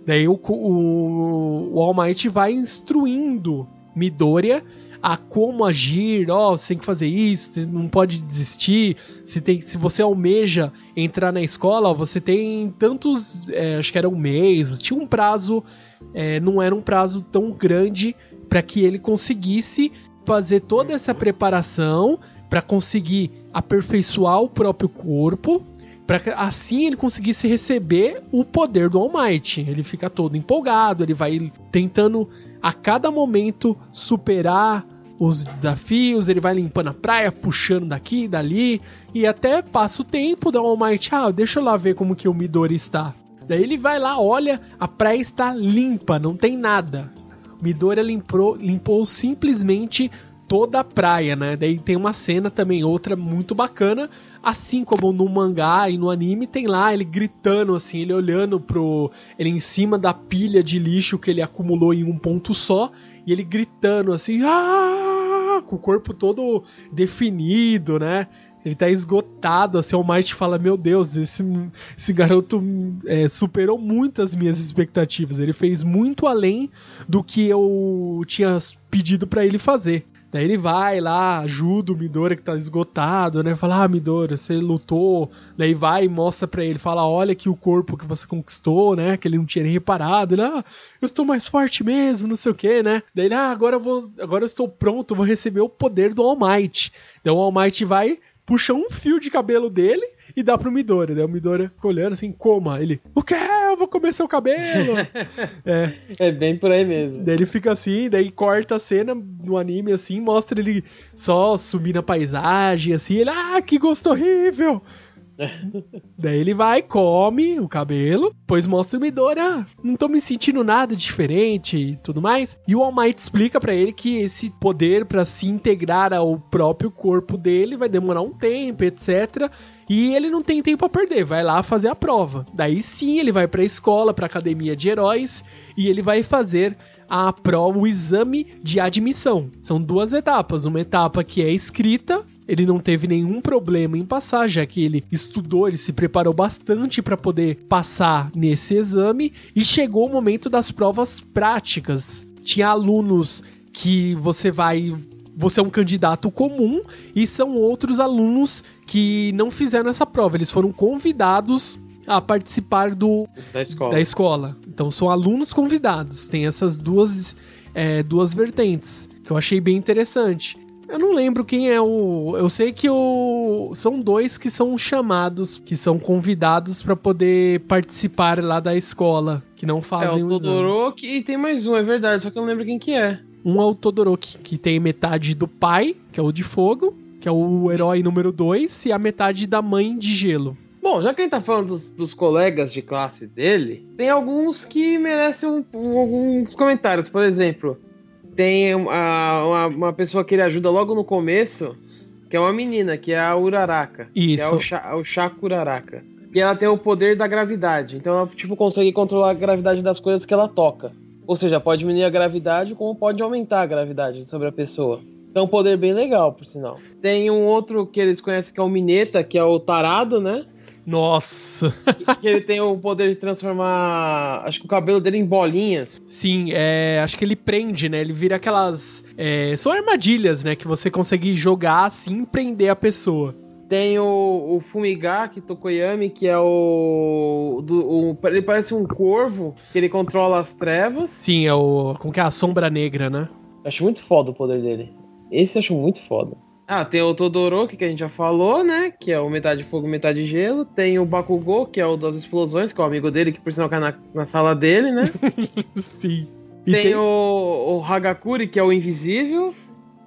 Daí o, o, o All Might vai instruindo Midoriya a como agir, ó, oh, você tem que fazer isso, não pode desistir, se, tem, se você almeja entrar na escola, você tem tantos, é, acho que era um mês, tinha um prazo, é, não era um prazo tão grande para que ele conseguisse fazer toda essa preparação para conseguir aperfeiçoar o próprio corpo para assim ele conseguisse receber o poder do All Might. Ele fica todo empolgado, ele vai tentando a cada momento superar os desafios, ele vai limpando a praia, puxando daqui e dali, e até passa o tempo, dá um Might, ah, deixa eu lá ver como que o Midori está. Daí ele vai lá, olha, a praia está limpa, não tem nada. O Midori limpou, limpou simplesmente toda a praia, né? Daí tem uma cena também, outra muito bacana, assim como no mangá e no anime, tem lá ele gritando assim, ele olhando pro. ele em cima da pilha de lixo que ele acumulou em um ponto só, e ele gritando assim, ah! com o corpo todo definido, né? Ele tá esgotado, assim, o Might fala, meu Deus, esse, esse garoto é, superou muito as minhas expectativas. Ele fez muito além do que eu tinha pedido para ele fazer. Daí ele vai lá, ajuda o Midora que tá esgotado, né? Fala, ah, Midora, você lutou. Daí vai e mostra pra ele, fala, olha aqui o corpo que você conquistou, né? Que ele não tinha nem reparado. Ele, ah, eu estou mais forte mesmo, não sei o que, né? Daí ele, ah, agora eu vou. Agora eu estou pronto, vou receber o poder do All Might. Daí o All Might vai, puxa um fio de cabelo dele e dá pro Midori. Daí o Midori fica olhando assim, coma. Ele, o quê? Eu vou comer seu cabelo. *laughs* é. é bem por aí mesmo. Daí ele fica assim, daí corta a cena no anime assim, mostra ele só sumir na paisagem, assim, ele, ah, que gosto horrível. *laughs* Daí ele vai, come o cabelo, depois mostra o Midori, ah, não tô me sentindo nada diferente e tudo mais. E o All Might explica para ele que esse poder para se integrar ao próprio corpo dele vai demorar um tempo, etc. E ele não tem tempo a perder, vai lá fazer a prova. Daí sim ele vai para a escola, para academia de heróis e ele vai fazer a prova, o exame de admissão. São duas etapas, uma etapa que é escrita, ele não teve nenhum problema em passar, já que ele estudou, ele se preparou bastante para poder passar nesse exame e chegou o momento das provas práticas. Tinha alunos que você vai você é um candidato comum e são outros alunos que não fizeram essa prova. Eles foram convidados a participar do da escola. Da escola. Então são alunos convidados. Tem essas duas, é, duas vertentes que eu achei bem interessante. Eu não lembro quem é o. Eu sei que o. São dois que são chamados, que são convidados para poder participar lá da escola, que não fazem é, o Todoroki e tem mais um, é verdade, só que eu não lembro quem que é. Um é o Todoroki, que tem metade do pai, que é o de fogo, que é o herói número 2, e a metade da mãe de gelo. Bom, já que a gente tá falando dos, dos colegas de classe dele, tem alguns que merecem um, um, alguns comentários. Por exemplo, tem uma, uma, uma, pessoa que ele ajuda logo no começo, que é uma menina, que é a Uraraka. Isso. Que é o, Sha, o Shaku Uraraka. E ela tem o poder da gravidade. Então ela, tipo, consegue controlar a gravidade das coisas que ela toca. Ou seja, pode diminuir a gravidade, como pode aumentar a gravidade sobre a pessoa. Então, é um poder bem legal, por sinal. Tem um outro que eles conhecem que é o Mineta, que é o Tarado, né? Nossa! *laughs* que ele tem o poder de transformar, acho que o cabelo dele em bolinhas. Sim, é, acho que ele prende, né? Ele vira aquelas. É, são armadilhas, né? Que você consegue jogar assim e prender a pessoa. Tem o, o Fumigaki Tokoyami, que é o, do, o, Ele parece um corvo, que ele controla as trevas. Sim, é o. Como que é? A sombra negra, né? Acho muito foda o poder dele. Esse eu acho muito foda. Ah, tem o Todoroki, que a gente já falou, né? Que é o metade fogo, metade gelo. Tem o Bakugou, que é o das explosões, que é o amigo dele, que por sinal cai na, na sala dele, né? *laughs* Sim. Tem, tem, O, o Hagakuri, que é o invisível.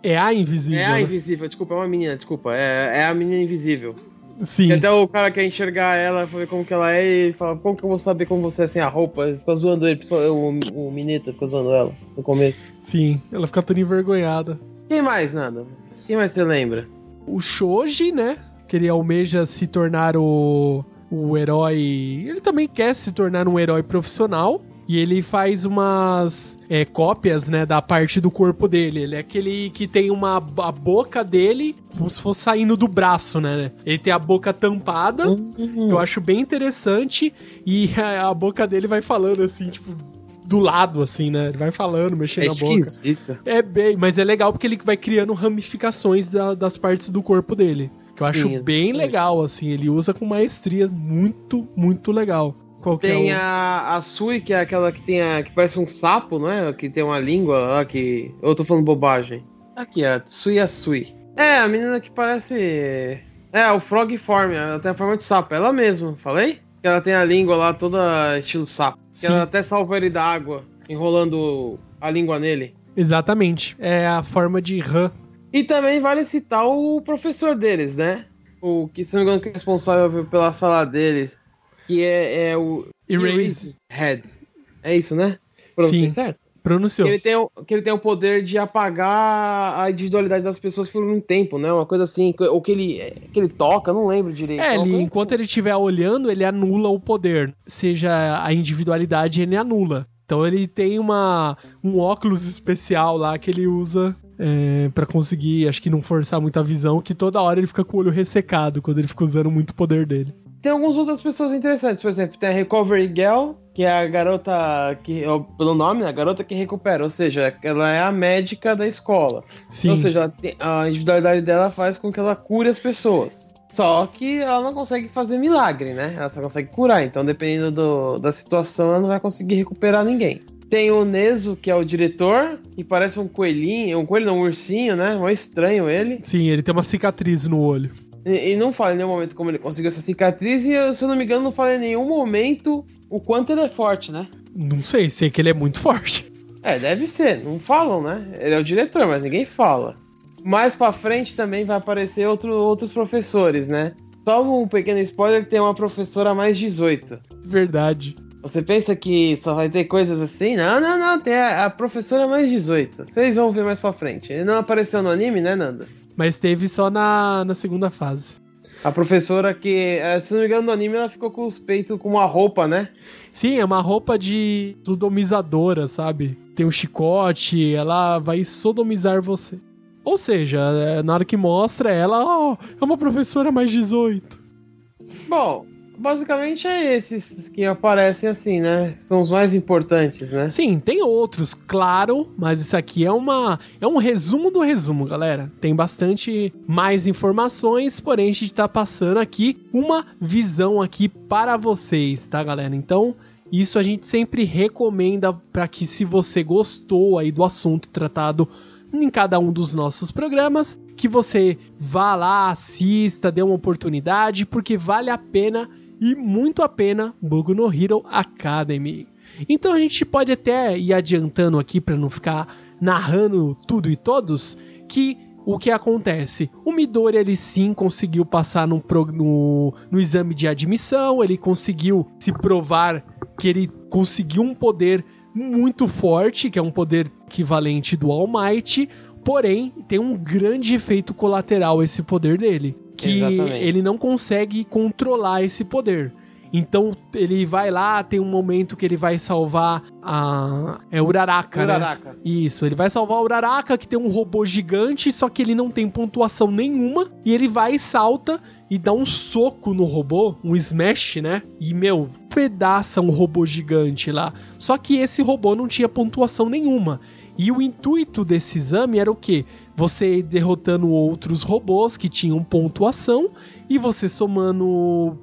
É a invisível. É a né? invisível, desculpa, é uma menina, desculpa. É, é a menina invisível. Sim. Que até o cara quer enxergar ela, ver como que ela é, e ele fala, como que eu vou saber como você é sem a roupa? Ele fica zoando ele, o, o Mineta fica zoando ela no começo. Sim, ela fica toda envergonhada. Quem mais, Nada? Quem mais você lembra? O Shoji, né? Que ele almeja se tornar o, o herói. Ele também quer se tornar um herói profissional. E ele faz umas é, cópias, né, da parte do corpo dele. Ele é aquele que tem uma a boca dele como se fosse saindo do braço, né? Ele tem a boca tampada, Uhum. eu acho bem interessante, e *laughs* a, a boca dele vai falando assim, tipo, do lado, assim, né? Ele vai falando, mexendo É a boca. esquisito. É bem, mas é legal porque ele vai criando ramificações da- das partes do corpo dele. Que eu acho Sim, bem legal, assim. Ele usa com maestria muito, muito legal. Qual que Tem é o... a, a Sui, que é aquela que tem a. que parece um sapo, não é? Que tem uma língua lá que. Eu tô falando bobagem. Aqui, a Sui a Sui. É, a menina que parece. É, o Frog Form, ela tem a forma de sapo, ela mesma, falei? Que ela tem a língua lá toda estilo sapo. Que Sim. ela até salva ele da água, enrolando a língua nele. Exatamente. É a forma de rã. E também vale citar o professor deles, né? O que, se não me engano, que é responsável pela sala deles. Que é, é o. Erase. Head. É isso, né? Pronunciei Sim. certo? Pronunciou. Que ele, tem, o- que ele tem o poder de apagar a individualidade das pessoas por um tempo, né? Uma coisa assim, ou que ele, que ele toca, não lembro direito. É, ele, enquanto assim. ele estiver olhando, ele anula o poder. Seja a individualidade, ele anula. Então ele tem uma, um óculos especial lá que ele usa é, para conseguir, acho que não forçar muita visão, que toda hora ele fica com o olho ressecado quando ele fica usando muito o poder dele. Tem algumas outras pessoas interessantes, por exemplo, tem a Recovery Girl, que é a garota que, ó, pelo nome, né? A garota que recupera, ou seja, ela é a médica da escola. Sim. Ou seja, tem- a individualidade dela faz com que ela cure as pessoas. Só que ela não consegue fazer milagre, né? Ela só consegue curar. Então, dependendo do- da situação, ela não vai conseguir recuperar ninguém. Tem o Nezo, que é o diretor, que parece um coelhinho, um coelho não, um ursinho, né? Mó estranho ele. Sim, ele tem uma cicatriz no olho. E, e não fala em nenhum momento como ele conseguiu essa cicatriz, e eu, se eu não me engano, não fala em nenhum momento o quanto ele é forte, né? Não sei, sei que ele é muito forte. É, deve ser, não falam, né? Ele é o diretor, mas ninguém fala. Mais pra frente também vai aparecer outro, outros professores, né? Só um pequeno spoiler, tem uma professora mais 18. Verdade. Você pensa que só vai ter coisas assim? Não, não, não, tem a, a professora mais 18. Vocês vão ver mais pra frente. Ele não apareceu no anime, né, Nanda? Mas teve só na, na segunda fase. A professora que, eh, se não me engano, no anime ela ficou com os peitos com uma roupa, né? Sim, é uma roupa de sodomizadora, sabe? Tem um chicote, ela vai sodomizar você. Ou seja, é, na hora que mostra ela, ó, é uma professora mais 18. Bom, basicamente é esses que aparecem assim, né? São os mais importantes, né? Sim, tem outros, claro, mas isso aqui é uma é um resumo do resumo, galera. Tem bastante mais informações, porém a gente tá passando aqui uma visão aqui para vocês, tá, galera? Então, isso a gente sempre recomenda para que se você gostou aí do assunto tratado em cada um dos nossos programas, que você vá lá, assista, dê uma oportunidade, porque vale a pena e muito a pena Boku no Hero Academy. Então a gente pode até ir adiantando aqui para não ficar narrando tudo e todos que o que acontece? O Midori ele sim conseguiu passar no, no, no exame de admissão, ele conseguiu se provar que ele conseguiu um poder muito forte, que é um poder equivalente do All Might, porém tem um grande efeito colateral esse poder dele, que Exatamente. ele não consegue controlar esse poder. Então ele vai lá, tem um momento que ele vai salvar a é Uraraka, né? Uraraka. Isso, ele vai salvar o Uraraka, que tem um robô gigante, só que ele não tem pontuação nenhuma. E ele vai e salta e dá um soco no robô, um smash, né? E, meu, pedaça um robô gigante lá. Só que esse robô não tinha pontuação nenhuma. E o intuito desse exame era o quê? Você derrotando outros robôs que tinham pontuação e você somando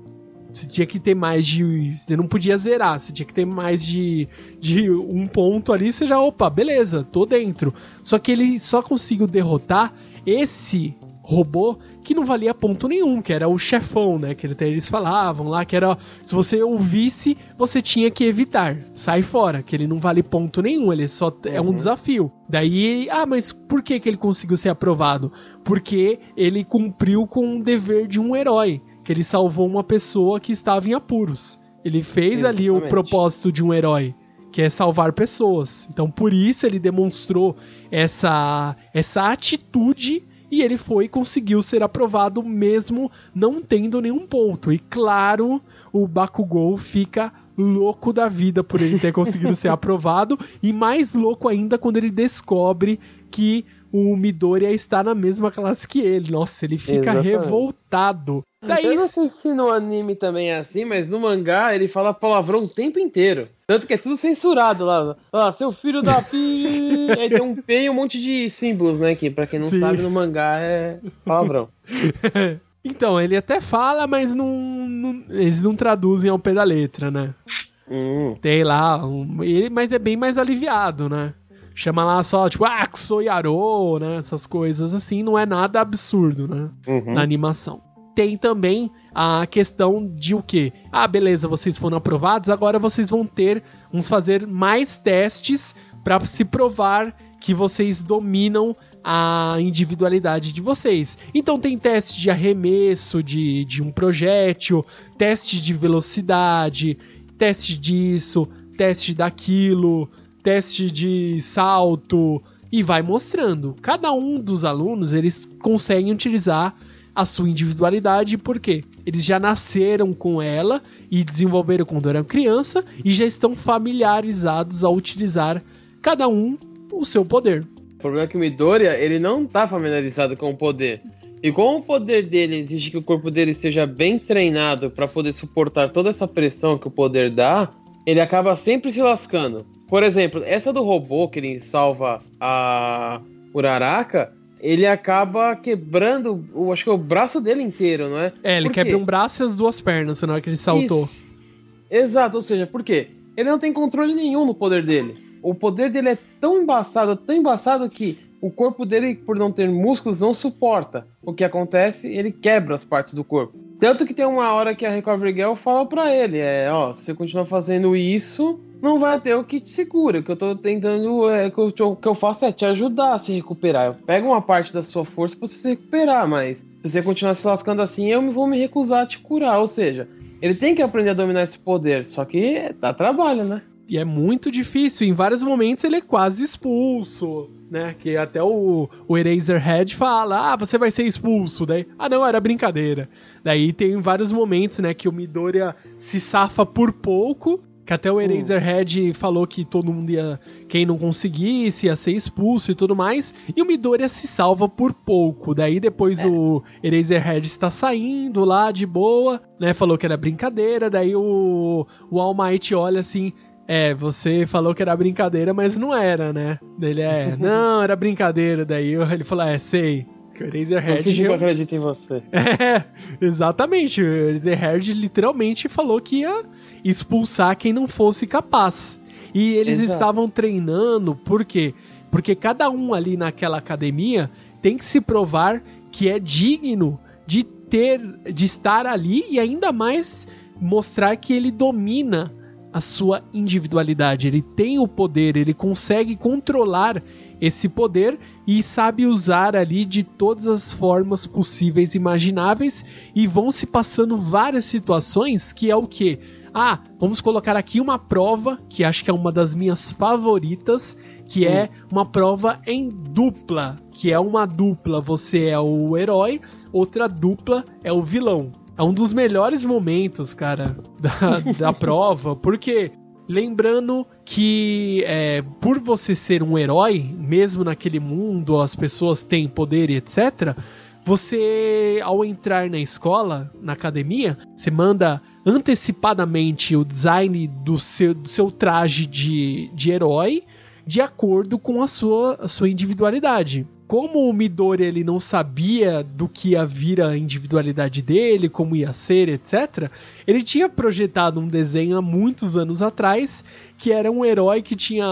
você tinha que ter mais de. Você não podia zerar, você tinha que ter mais de, de um ponto ali, você já, opa, beleza, tô dentro. Só que ele só conseguiu derrotar esse robô que não valia ponto nenhum, que era o chefão, né? Que eles falavam lá, que era. Se você ouvisse, você tinha que evitar. Sai fora, que ele não vale ponto nenhum, ele só é um Uhum. desafio. Daí, ah, mas por que, que ele conseguiu ser aprovado? Porque ele cumpriu com o dever de um herói que ele salvou uma pessoa que estava em apuros. Ele fez ali o Exatamente. propósito de um herói. que é salvar pessoas. Então por isso ele demonstrou essa essa atitude e ele foi e conseguiu ser aprovado mesmo não tendo nenhum ponto. E claro, o Bakugou fica louco da vida por ele ter conseguido ser *laughs* aprovado e mais louco ainda quando ele descobre que o Midoriya está na mesma classe que ele. Nossa, ele fica Exatamente. revoltado. Daí, Eu não sei se no anime também é assim, mas no mangá ele fala palavrão o tempo inteiro. Tanto que é tudo censurado lá. Ah, seu filho da *laughs* pi. Aí tem um P e um monte de símbolos, né? Que pra quem não Sim. sabe, no mangá é palavrão. *laughs* então, ele até fala, mas não, não- eles não traduzem ao pé da letra, né? Hum. Tem lá, um, ele, mas é bem mais aliviado, né? Chama lá só, tipo, ah, que sou Yaro, né? Essas coisas assim, não é nada absurdo, né? Uhum. Na animação. Tem também a questão de o quê? Ah, beleza, vocês foram aprovados, agora vocês vão ter, vamos fazer mais testes para se provar que vocês dominam a individualidade de vocês. Então tem teste de arremesso de, de um projétil, teste de velocidade, teste disso, teste daquilo, teste de salto e vai mostrando. Cada um dos alunos eles conseguem utilizar a sua individualidade porque eles já nasceram com ela e desenvolveram quando eram criança e já estão familiarizados a utilizar cada um o seu poder. O problema é que o Midoriya, ele não tá familiarizado com o poder. E como o poder dele exige que o corpo dele esteja bem treinado para poder suportar toda essa pressão que o poder dá, ele acaba sempre se lascando. Por exemplo, essa do robô que ele salva a Uraraka, ele acaba quebrando, o, acho que é o braço dele inteiro, não é? É, ele Por quê? quebra um braço e as duas pernas na hora que ele saltou. Isso. Exato, ou seja, por quê? Ele não tem controle nenhum no poder dele. O poder dele é tão embaçado, tão embaçado que o corpo dele, por não ter músculos, não suporta. O que acontece, ele quebra as partes do corpo. Tanto que tem uma hora que a Recovery Girl fala pra ele, é, ó, se você continuar fazendo isso, não vai ter o que te segura. O que eu tô tentando, é, que eu, que eu faço é te ajudar a se recuperar. Eu pego uma parte da sua força pra você se recuperar, mas se você continuar se lascando assim, eu vou me recusar a te curar. Ou seja, ele tem que aprender a dominar esse poder, só que dá trabalho, né? E é muito difícil. Em vários momentos ele é quase expulso, né? Que até o, o Eraserhead fala: Ah, você vai ser expulso. Daí, ah, não, era brincadeira. Daí tem vários momentos, né? Que o Midoriya se safa por pouco. Que até o Eraserhead falou que todo mundo ia. Quem não conseguisse ia ser expulso e tudo mais. E o Midoriya se salva por pouco. Daí depois o Eraserhead está saindo lá de boa, né? Falou que era brincadeira. Daí o, o All Might olha assim. É, você falou que era brincadeira, mas não era, né? Ele é, *laughs* não, era brincadeira. Daí ele falou, é, sei. Que o Por Eraserhead. que que eu acredito em você? *laughs* É, exatamente. O Eraserhead literalmente falou que ia expulsar quem não fosse capaz. E eles Exato. estavam treinando, por quê? Porque cada um ali naquela academia tem que se provar que é digno de ter, de estar ali e ainda mais mostrar que ele domina a sua individualidade. Ele tem o poder, ele consegue controlar esse poder e sabe usar ali de todas as formas possíveis e imagináveis e vão se passando várias situações que é o que ah, vamos colocar aqui uma prova que acho que é uma das minhas favoritas, que é uma prova em dupla, que é uma dupla, você é o herói, outra dupla é o vilão. É um dos melhores momentos, cara, *laughs* da, da *laughs* prova, porque lembrando que é, por você ser um herói, mesmo naquele mundo as pessoas têm poder e etc., você, ao entrar na escola, na academia, você manda antecipadamente o design do seu, do seu traje de, de herói de acordo com a sua, a sua individualidade. Como o Midori ele não sabia do que ia vir a individualidade dele, como ia ser, etc., ele tinha projetado um desenho há muitos anos atrás que era um herói que tinha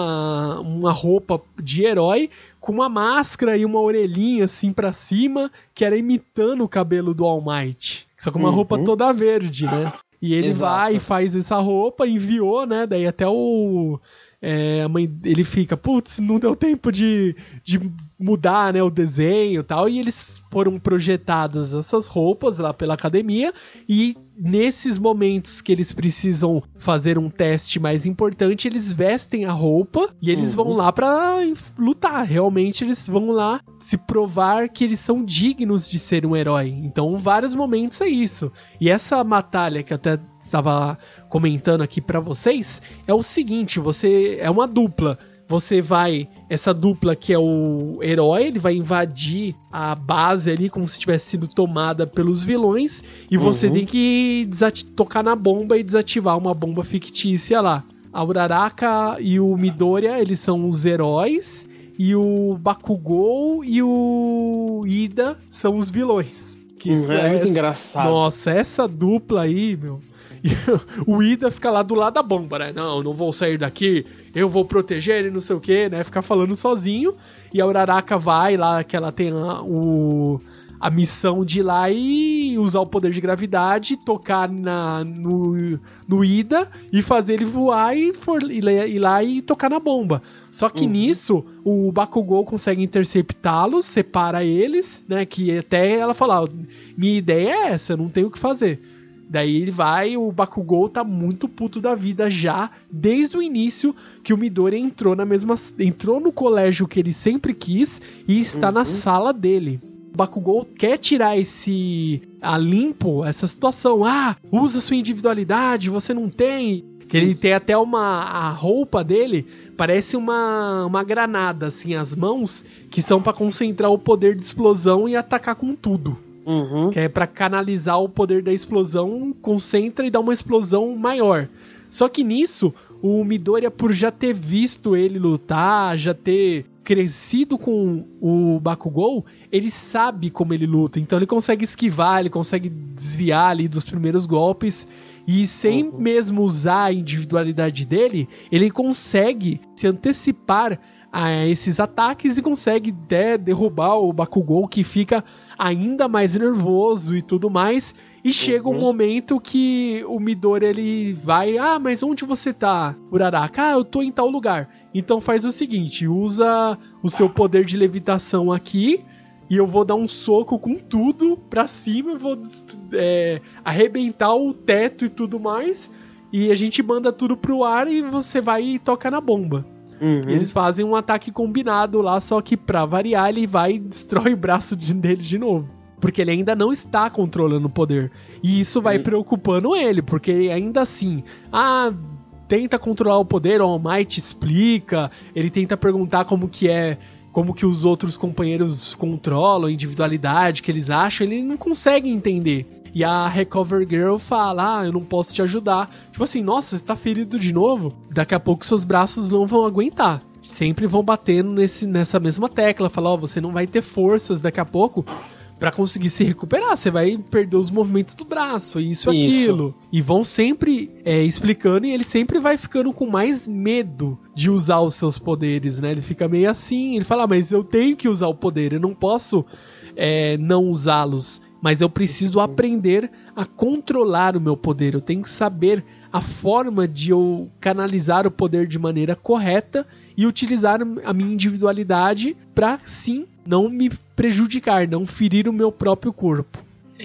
uma roupa de herói com uma máscara e uma orelhinha assim pra cima, que era imitando o cabelo do All Might. Só com uma Uhum. roupa toda verde, né? E ele Exato. vai e faz essa roupa, enviou, né? Daí até o é, a mãe, ele fica, putz, não deu tempo de, de mudar né, o desenho e tal. E eles foram projetadas essas roupas lá pela academia. E nesses momentos que eles precisam fazer um teste mais importante, eles vestem a roupa e eles uhum. vão lá para lutar. Realmente eles vão lá se provar que eles são dignos de ser um herói. Então, vários momentos é isso. E essa batalha que até estava comentando aqui para vocês é o seguinte: você é uma dupla. Você vai, essa dupla que é o herói, ele vai invadir a base ali como se tivesse sido tomada pelos vilões e você uhum. tem que tocar na bomba e desativar uma bomba fictícia lá. A Uraraka e o Midoriya, eles são os heróis e o Bakugou e o Ida são os vilões. Que uhum, é, é muito engraçado. Nossa, essa dupla aí, meu. E *laughs* o Ida fica lá do lado da bomba, né? Não, não vou sair daqui, eu vou proteger ele, não sei o que, né? Ficar falando sozinho. E a Uraraka vai lá, que ela tem a, o, a missão de ir lá e usar o poder de gravidade, tocar na, no, no Ida e fazer ele voar e for, ir, lá e tocar na bomba. Só que uhum. nisso, o Bakugou consegue interceptá-los, separa eles, né? Que até ela fala: minha ideia é essa, eu não tenho o que fazer. Daí ele vai, o Bakugou tá muito puto da vida já, desde o início que o Midori entrou na mesma entrou no colégio que ele sempre quis e está uhum. na sala dele. O Bakugou quer tirar esse a limpo essa situação. Ah, usa sua individualidade, você não tem. Que ele tem até uma a roupa dele parece uma, uma granada assim as mãos que são para concentrar o poder de explosão e atacar com tudo. Uhum. Que é para canalizar o poder da explosão, concentra e dá uma explosão maior. Só que nisso, o Midoriya, por já ter visto ele lutar, já ter crescido com o Bakugou, ele sabe como ele luta. Então ele consegue esquivar, ele consegue desviar ali dos primeiros golpes. E sem uhum. mesmo usar a individualidade dele, ele consegue se antecipar a esses ataques e consegue até derrubar o Bakugou que fica ainda mais nervoso e tudo mais. E chega um uhum. momento que o Midori ele vai, ah, mas onde você tá, Uraraka? Ah, eu tô em tal lugar. Então faz o seguinte, usa o seu poder de levitação aqui e eu vou dar um soco com tudo pra cima, eu vou é, arrebentar o teto e tudo mais. E a gente manda tudo pro ar e você vai e toca na bomba. Uhum. Eles fazem um ataque combinado lá, só que pra variar, ele vai e destrói *laughs* o braço de, dele de novo. Porque ele ainda não está controlando o poder. E isso vai uhum. preocupando ele, porque ainda assim, ah, tenta controlar o poder, o All Might explica, ele tenta perguntar como que é como que os outros companheiros controlam a individualidade que eles acham, ele não consegue entender. E a Recover Girl fala: Ah, eu não posso te ajudar. Tipo assim, nossa, você tá ferido de novo? Daqui a pouco seus braços não vão aguentar. Sempre vão batendo nesse, nessa mesma tecla. Falar: Ó, oh, você não vai ter forças daqui a pouco para conseguir se recuperar. Você vai perder os movimentos do braço, isso, e aquilo. E vão sempre é, explicando e ele sempre vai ficando com mais medo de usar os seus poderes, né? Ele fica meio assim, ele fala, ah, mas eu tenho que usar o poder, eu não posso é, não usá-los. Mas eu preciso aprender a controlar o meu poder. Eu tenho que saber a forma de eu canalizar o poder de maneira correta e utilizar a minha individualidade para sim não me prejudicar, não ferir o meu próprio corpo.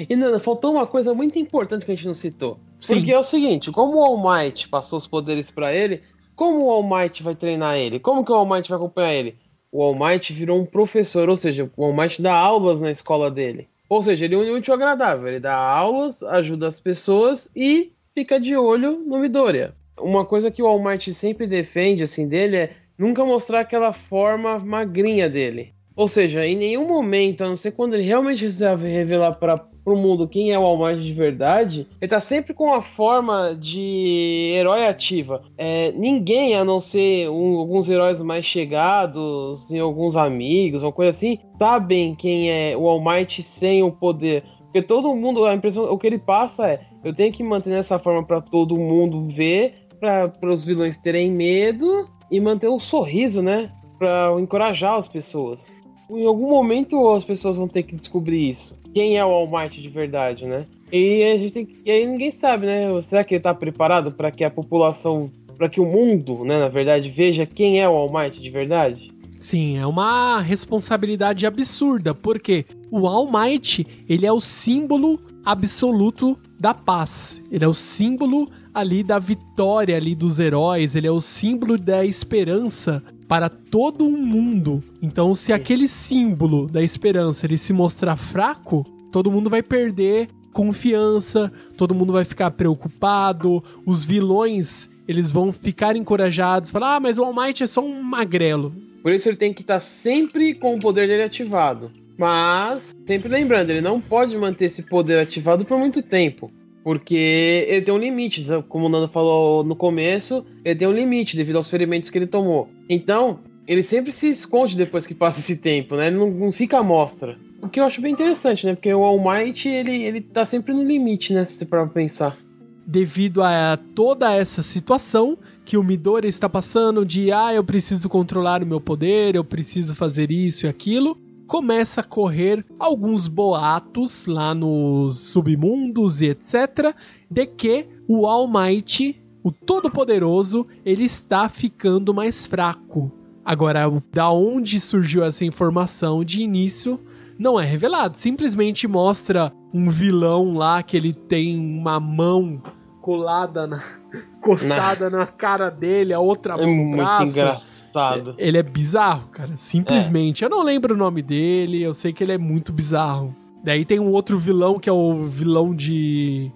E Nana, faltou uma coisa muito importante que a gente não citou. Sim. Porque é o seguinte, como o All Might passou os poderes para ele, como o All Might vai treinar ele? Como que o All Might vai acompanhar ele? O All Might virou um professor, ou seja, o All Might dá aulas na escola dele. Ou seja, ele é um útil agradável. Ele dá aulas, ajuda as pessoas e fica de olho no Midoriya. Uma coisa que o All Might sempre defende assim dele é nunca mostrar aquela forma magrinha dele. Ou seja, em nenhum momento, a não ser quando ele realmente revelar para o mundo quem é o All Might de verdade, ele tá sempre com a forma de herói ativa. É, ninguém, a não ser um, alguns heróis mais chegados e alguns amigos, uma coisa assim, sabem quem é o All Might sem o poder. Porque todo mundo, a impressão, o que ele passa é: eu tenho que manter essa forma para todo mundo ver, para os vilões terem medo e manter um sorriso, né? Para encorajar as pessoas em algum momento as pessoas vão ter que descobrir isso. Quem é o All Might de verdade, né? E a gente tem que, e aí ninguém sabe, né? Será que ele tá preparado para que a população para que o mundo, né, na verdade, veja quem é o All Might de verdade? Sim, é uma responsabilidade absurda, porque o All Might, ele é o símbolo absoluto da paz. Ele é o símbolo ali da vitória ali dos heróis, ele é o símbolo da esperança para todo o mundo. Então, se aquele símbolo da esperança ele se mostrar fraco, todo mundo vai perder confiança, todo mundo vai ficar preocupado, os vilões eles vão ficar encorajados, falar: "Ah, mas o All Might é só um magrelo". Por isso ele tem que estar sempre com o poder dele ativado. Mas, sempre lembrando, ele não pode manter esse poder ativado por muito tempo. Porque ele tem um limite, como o Nando falou no começo, ele tem um limite devido aos ferimentos que ele tomou. Então, ele sempre se esconde depois que passa esse tempo, né? Ele não, não fica à mostra. O que eu acho bem interessante, né? Porque o All Might, ele, ele tá sempre no limite, né? Se pra pensar. Devido a toda essa situação que o Midori está passando de ah, eu preciso controlar o meu poder, eu preciso fazer isso e aquilo, começa a correr alguns boatos lá nos submundos e etc. de que o All Might, o Todo-Poderoso, ele está ficando mais fraco. Agora, da onde surgiu essa informação de início não é revelado. Simplesmente mostra um vilão lá que ele tem uma mão colada na. *laughs* encostada na cara dele, a outra mão É muito braço. Engraçado. Ele é bizarro, cara. Simplesmente. Eu não lembro o nome dele, eu sei que ele é muito bizarro. Daí tem um outro vilão que é o vilão de.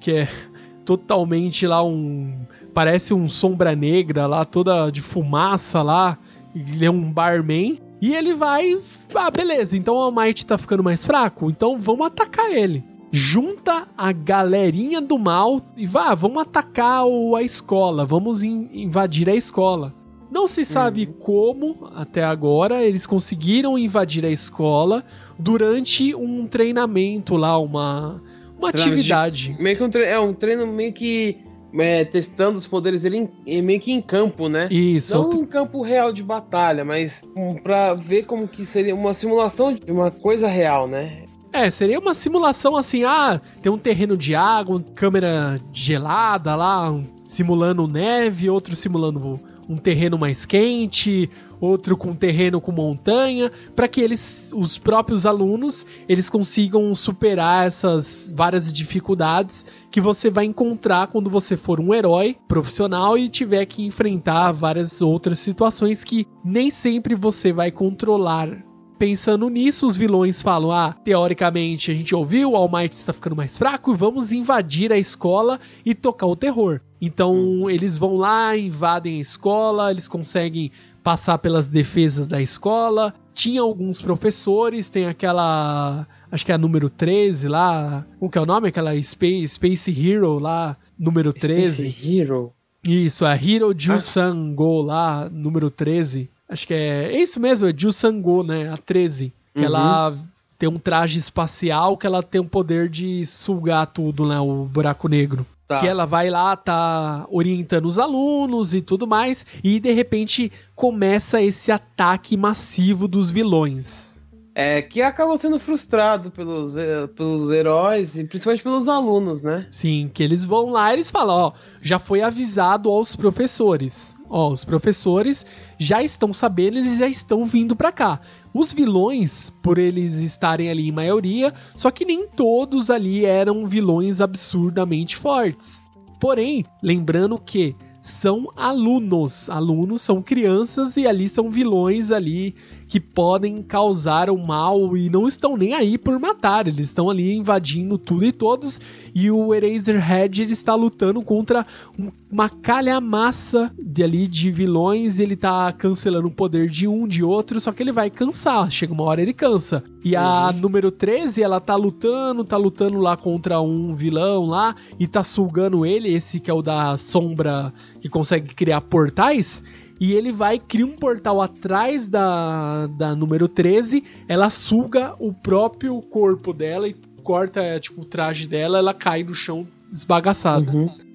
que é *laughs* totalmente lá um. Parece um sombra negra lá, toda de fumaça lá. Ele é um barman. E ele vai. Ah, beleza, então o Might tá ficando mais fraco, então vamos atacar ele. Junta a galerinha do mal e vá, vamos atacar o- a escola, vamos in- invadir a escola. Não se sabe como, até agora, eles conseguiram invadir a escola durante um treinamento lá, uma, uma Treinamento de- atividade. Meio que um treino, é um treino meio que é, testando os poderes dele em- meio que em campo, né? Isso. Não em campo real de batalha, mas pra ver como que seria uma simulação de uma coisa real, né? É, seria uma simulação assim, ah, tem um terreno de água, câmera gelada lá, simulando neve, outro simulando um terreno mais quente, outro com terreno com montanha, para que eles, os próprios alunos, eles consigam superar essas várias dificuldades que você vai encontrar quando você for um herói profissional e tiver que enfrentar várias outras situações que nem sempre você vai controlar Pensando nisso, os vilões falam: ah, teoricamente a gente ouviu, o All Might está ficando mais fraco, vamos invadir a escola e tocar o terror. Então eles vão lá, invadem a escola, eles conseguem passar pelas defesas da escola. Tinha alguns professores, tem aquela. Acho que é a número 13 lá. Como que é o nome? Aquela Space, Space Hero lá, número 13. Space Hero. Isso, a Hiro Jusango lá, número 13. Acho que é, é isso mesmo, é Jusango, né? A 13. Que Uhum. ela tem um traje espacial que ela tem o poder de sugar tudo, né? O buraco negro. Tá. Que ela vai lá, tá orientando os alunos e tudo mais. E de repente começa esse ataque massivo dos vilões. É, que acabou sendo frustrado pelos, eh, pelos heróis e principalmente pelos alunos, né? Sim, que eles vão lá e eles falam, ó, já foi avisado aos professores. Ó, os professores já estão sabendo, eles já estão vindo pra cá. Os vilões, por eles estarem ali em maioria, só que nem todos ali eram vilões absurdamente fortes. Porém, lembrando que são alunos, alunos são crianças e ali são vilões ali que podem causar o mal e não estão nem aí por matar, eles estão ali invadindo tudo e todos e o Eraserhead ele está lutando contra um- uma calhamaça de ali de vilões, ele tá cancelando o poder de um, de outro, só que ele vai cansar, chega uma hora ele cansa. E a número 13, ela tá lutando, tá lutando lá contra um vilão lá e tá sugando ele, esse que é o da sombra que consegue criar portais. E ele vai criar um portal atrás da, da número 13. Ela suga o próprio corpo dela e corta é, tipo, o traje dela. Ela cai no chão esbagaçada.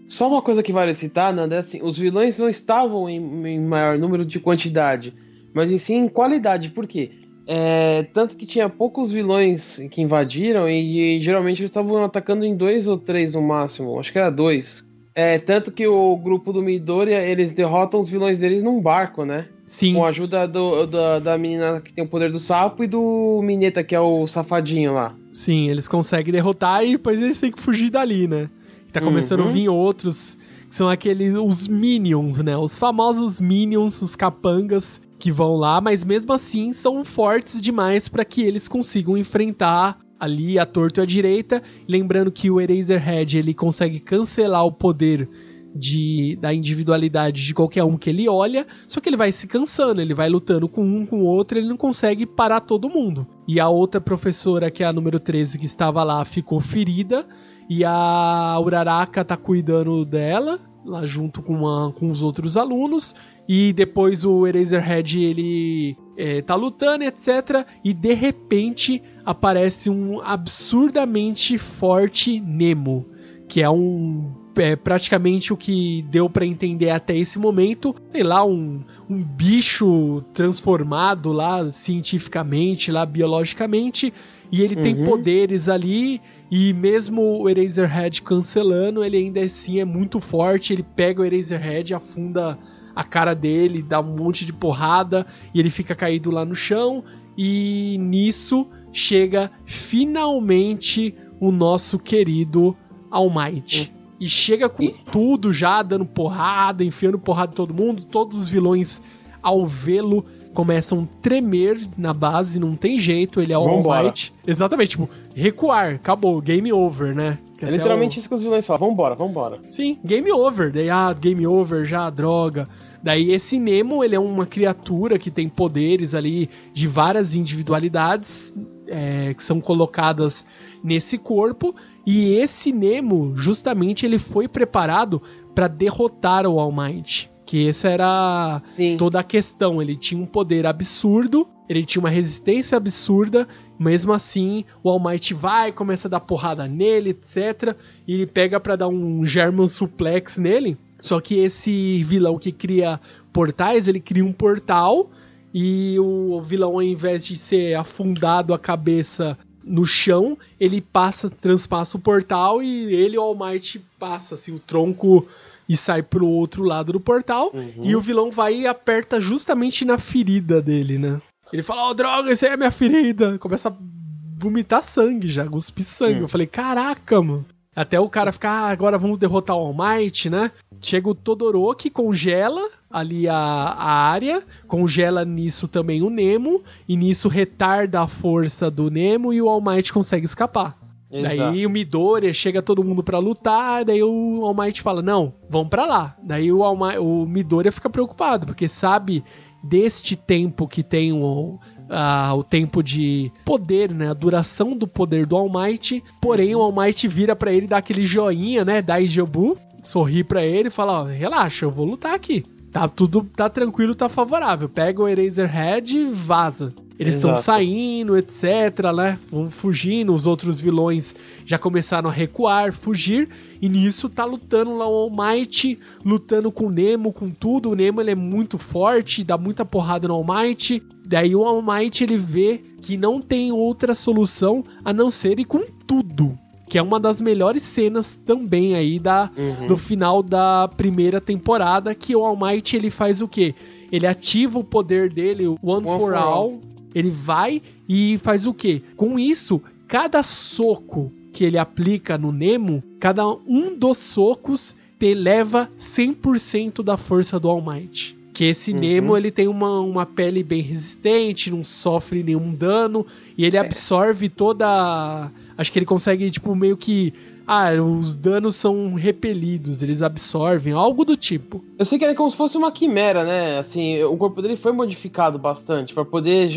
Só uma coisa que vale citar, Nanda, é assim, os vilões não estavam em, em maior número de quantidade, mas em sim em qualidade. Por quê? É, tanto que tinha poucos vilões que invadiram e, e geralmente eles estavam atacando em dois ou três no máximo. Acho que era dois. É, tanto que o grupo do Midoriya, eles derrotam os vilões deles num barco, né? Sim. Com a ajuda do, da, da menina que tem o poder do sapo e do Mineta, que é o safadinho lá. Sim, eles conseguem derrotar e depois eles têm que fugir dali, né? Tá começando Uhum. a vir outros, que são aqueles, os Minions, né? Os famosos Minions, os capangas que vão lá, mas mesmo assim são fortes demais para que eles consigam enfrentar ali a torto e a direita. Lembrando que o Eraserhead ele consegue cancelar o poder de, da individualidade de qualquer um que ele olha, só que ele vai se cansando, ele vai lutando com um, com o outro, ele não consegue parar todo mundo. E a outra professora, que é a número 13, que estava lá, ficou ferida, e a Uraraka tá cuidando dela, lá junto com, uma- com os outros alunos, e depois o Eraserhead, ele é, tá lutando, etc, e de repente aparece um absurdamente forte Nemo, que é um é praticamente o que deu pra entender até esse momento, sei lá, um, um bicho transformado lá cientificamente, lá biologicamente, e ele tem Uhum. poderes ali, e mesmo o Eraserhead cancelando, ele ainda assim é muito forte, ele pega o Eraserhead, afunda a cara dele, dá um monte de porrada, e ele fica caído lá no chão, e nisso chega finalmente o nosso querido All Might. E chega com E- tudo já, dando porrada, enfiando porrada em todo mundo. Todos os vilões, ao vê-lo, começam a tremer na base, não tem jeito, ele é o All. Might. Exatamente, tipo, recuar, acabou, game over, né? Que É literalmente o- isso que os vilões falam. Vambora, vambora. Sim, game over. Daí, ah, game over já, droga. Daí esse Nemo, ele é uma criatura que tem poderes ali de várias individualidades é, que são colocadas nesse corpo. E esse Nemo, justamente, ele foi preparado para derrotar o All Might. Que essa era Sim. toda a questão. Ele tinha um poder absurdo, ele tinha uma resistência absurda. Mesmo assim, o All Might vai, começa a dar porrada nele, etc. E ele pega pra dar um German suplex nele. Só que esse vilão que cria portais, ele cria um portal. E o vilão, ao invés de ser afundado a cabeça no chão, ele passa, transpassa o portal e ele, o All Might, passa assim, o tronco e sai pro outro lado do portal. Uhum. E o vilão vai e aperta justamente na ferida dele, né? Ele fala, ó, droga, isso aí é minha ferida. Começa a vomitar sangue já, cuspir sangue. Hum. Eu falei, caraca, mano. Até o cara ficar, ah, agora vamos derrotar o All Might, né? Chega o Todoroki, congela ali a, a área, congela nisso também o Nemo, e nisso retarda a força do Nemo e o All Might consegue escapar. Exato. Daí o Midoriya chega todo mundo pra lutar, daí o All Might fala: "Não, vamos pra lá". Daí o, Might, o Midoriya fica preocupado, porque sabe deste tempo que tem o, o tempo de poder, né, a duração do poder do All Might. Porém o All Might vira pra ele dá aquele joinha, né, da Ijebu, sorri pra ele e fala: ó, "Relaxa, eu vou lutar aqui". Tá tudo tá tranquilo, tá favorável. Pega o Eraserhead e vaza. Eles estão saindo, etc, né? Vão fugindo, os outros vilões já começaram a recuar, fugir, e nisso tá lutando lá o All Might, lutando com o Nemo, com tudo. O Nemo ele é muito forte, dá muita porrada no All Might. Daí o All Might ele vê que não tem outra solução a não ser ir com tudo. Que é uma das melhores cenas também aí da, Uhum. do final da primeira temporada, que o All Might ele faz o quê? Ele ativa o poder dele, o One, for, for all. all. Ele vai e faz o quê? Com isso, cada soco que ele aplica no Nemo, cada um dos socos te leva 100% da força do All Might. Que esse Uhum. Nemo ele tem uma, uma pele bem resistente, não sofre nenhum dano e ele absorve toda. Acho que ele consegue, tipo, meio que. Ah, os danos são repelidos, eles absorvem, algo do tipo. Eu sei que era como se fosse uma quimera, né? Assim, o corpo dele foi modificado bastante pra poder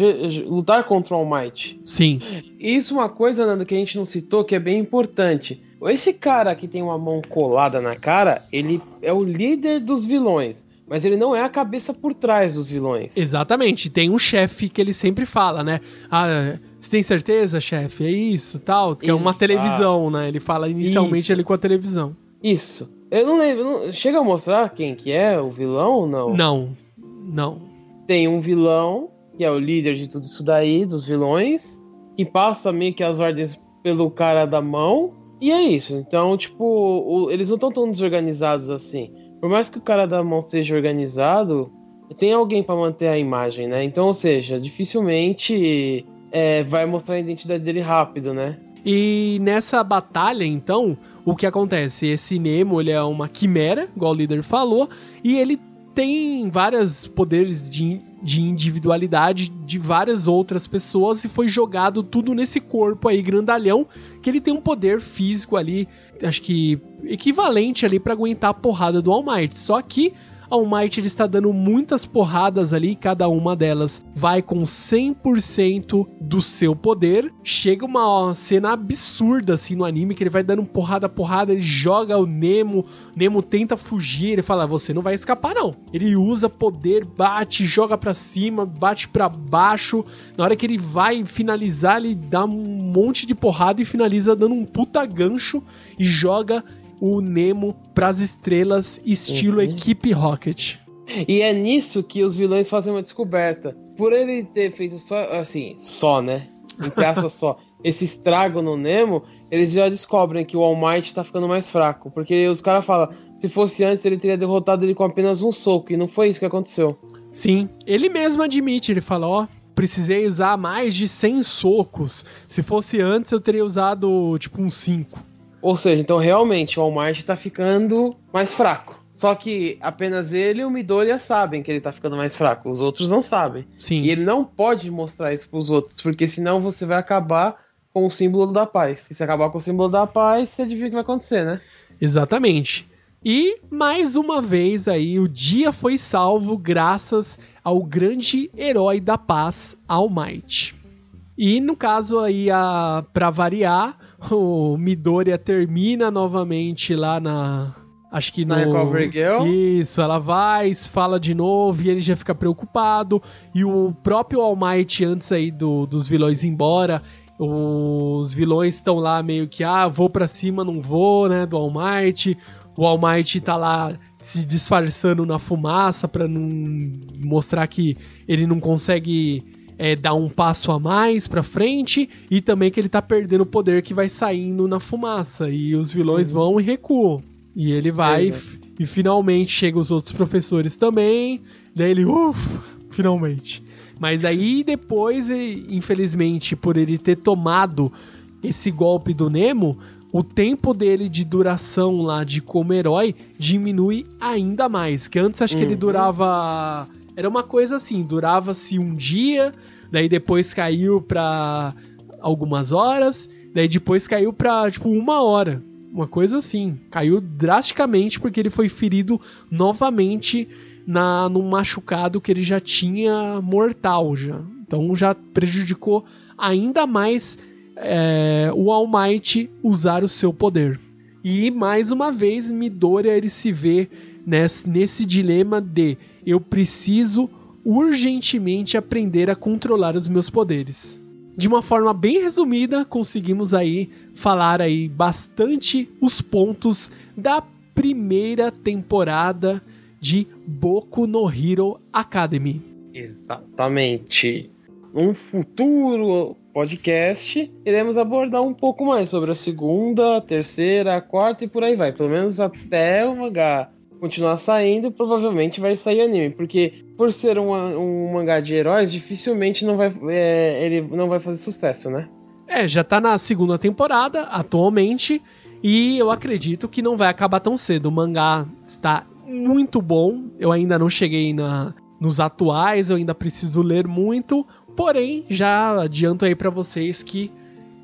lutar contra o All Might. Sim. E Isso é uma coisa, Nando, que a gente não citou, que é bem importante. Esse cara que tem uma mão colada na cara, ele é o líder dos vilões. Mas ele não é a cabeça por trás dos vilões. Exatamente, tem um chefe que ele sempre fala, né? Ah, você tem certeza, chefe? É isso, tal, que é uma televisão, né? Ele fala inicialmente Isso. ali com a televisão. Isso. Eu não lembro. não- Chega a mostrar quem que é o vilão ou não? Não, não. Tem um vilão, que é o líder de tudo isso daí, dos vilões, que passa meio que as ordens pelo cara da mão. E é isso. Então, tipo, o, eles não estão tão desorganizados assim. Por mais que o cara da mão seja organizado, tem alguém para manter a imagem, né? Então, ou seja, dificilmente é, vai mostrar a identidade dele rápido, né? E nessa batalha, então, o que acontece? Esse Nemo, ele é uma quimera, igual o líder falou, e ele tem vários poderes de, de individualidade de várias outras pessoas e foi jogado tudo nesse corpo aí grandalhão que ele tem um poder físico ali, acho que equivalente ali para aguentar a porrada do All Might. Só que All Might ele está dando muitas porradas ali, cada uma delas vai com 100% do seu poder. Chega uma cena absurda assim no anime que ele vai dando porrada porrada, ele joga o Nemo, Nemo tenta fugir, ele fala: "Você não vai escapar não". Ele usa poder, bate, joga para cima, bate para baixo. Na hora que ele vai finalizar, ele dá um monte de porrada e finaliza dando um puta gancho e joga o Nemo pras estrelas, estilo uhum. equipe Rocket. E é nisso que os vilões fazem uma descoberta. Por ele ter feito só, assim, só, né? Entre aspas, só. *laughs* Esse estrago no Nemo, eles já descobrem que o All Might tá ficando mais fraco. Porque os caras falam, se fosse antes, ele teria derrotado ele com apenas um soco. E não foi isso que aconteceu. Sim, ele mesmo admite, ele fala, ó, precisei usar mais de 100 socos. Se fosse antes, eu teria usado, tipo, uns 5. Ou seja, então realmente o Walmart tá ficando mais fraco. Só que apenas ele e o Midoriya sabem que ele tá ficando mais fraco. Os outros não sabem. Sim. E ele não pode mostrar isso pros outros, porque senão você vai acabar com o símbolo da paz. E se acabar com o símbolo da paz, você adivinha o que vai acontecer, né? Exatamente. E mais uma vez aí o dia foi salvo graças ao grande herói da paz, All Might. E no caso aí a para variar, *laughs* o Midoriya termina novamente lá na. Acho que no. Na Recovery Girl? Isso, ela vai, fala de novo e ele já fica preocupado. E o próprio All Might, antes aí do, dos vilões ir embora, os vilões estão lá meio que, ah, vou pra cima, não vou, né, do All Might. O All Might tá lá se disfarçando na fumaça para não mostrar que ele não consegue é, dar um passo a mais pra frente e também que ele tá perdendo o poder que vai saindo na fumaça. E os vilões uhum. vão e recuam. E ele vai é, e finalmente chegam os outros professores também. Daí ele, uff, finalmente. Mas aí depois, infelizmente, por ele ter tomado esse golpe do Nemo, o tempo dele de duração lá de como herói diminui ainda mais. Que antes acho uhum. que ele uhum. durava era uma coisa assim, durava-se um dia, daí depois caiu pra algumas horas, daí depois caiu pra, tipo, uma hora. Uma coisa assim. Caiu drasticamente porque ele foi ferido novamente na num machucado que ele já tinha mortal já. Então já prejudicou ainda mais é, o All Might usar o seu poder. E mais uma vez Midoriya ele se vê nesse, nesse dilema de eu preciso urgentemente aprender a controlar os meus poderes. De uma forma bem resumida, conseguimos aí falar aí bastante os pontos da primeira temporada de Boku no Hero Academy. Exatamente. Um futuro podcast, iremos abordar um pouco mais sobre a segunda, a terceira, a quarta e por aí vai. Pelo menos até o mangá continuar saindo, provavelmente vai sair anime, porque por ser um, um mangá de heróis, dificilmente não vai, é, ele não vai fazer sucesso, né? É, já tá na segunda temporada atualmente e eu acredito que não vai acabar tão cedo. O mangá está muito bom. Eu ainda não cheguei na, nos atuais, eu ainda preciso ler muito. Porém, já adianto aí para vocês que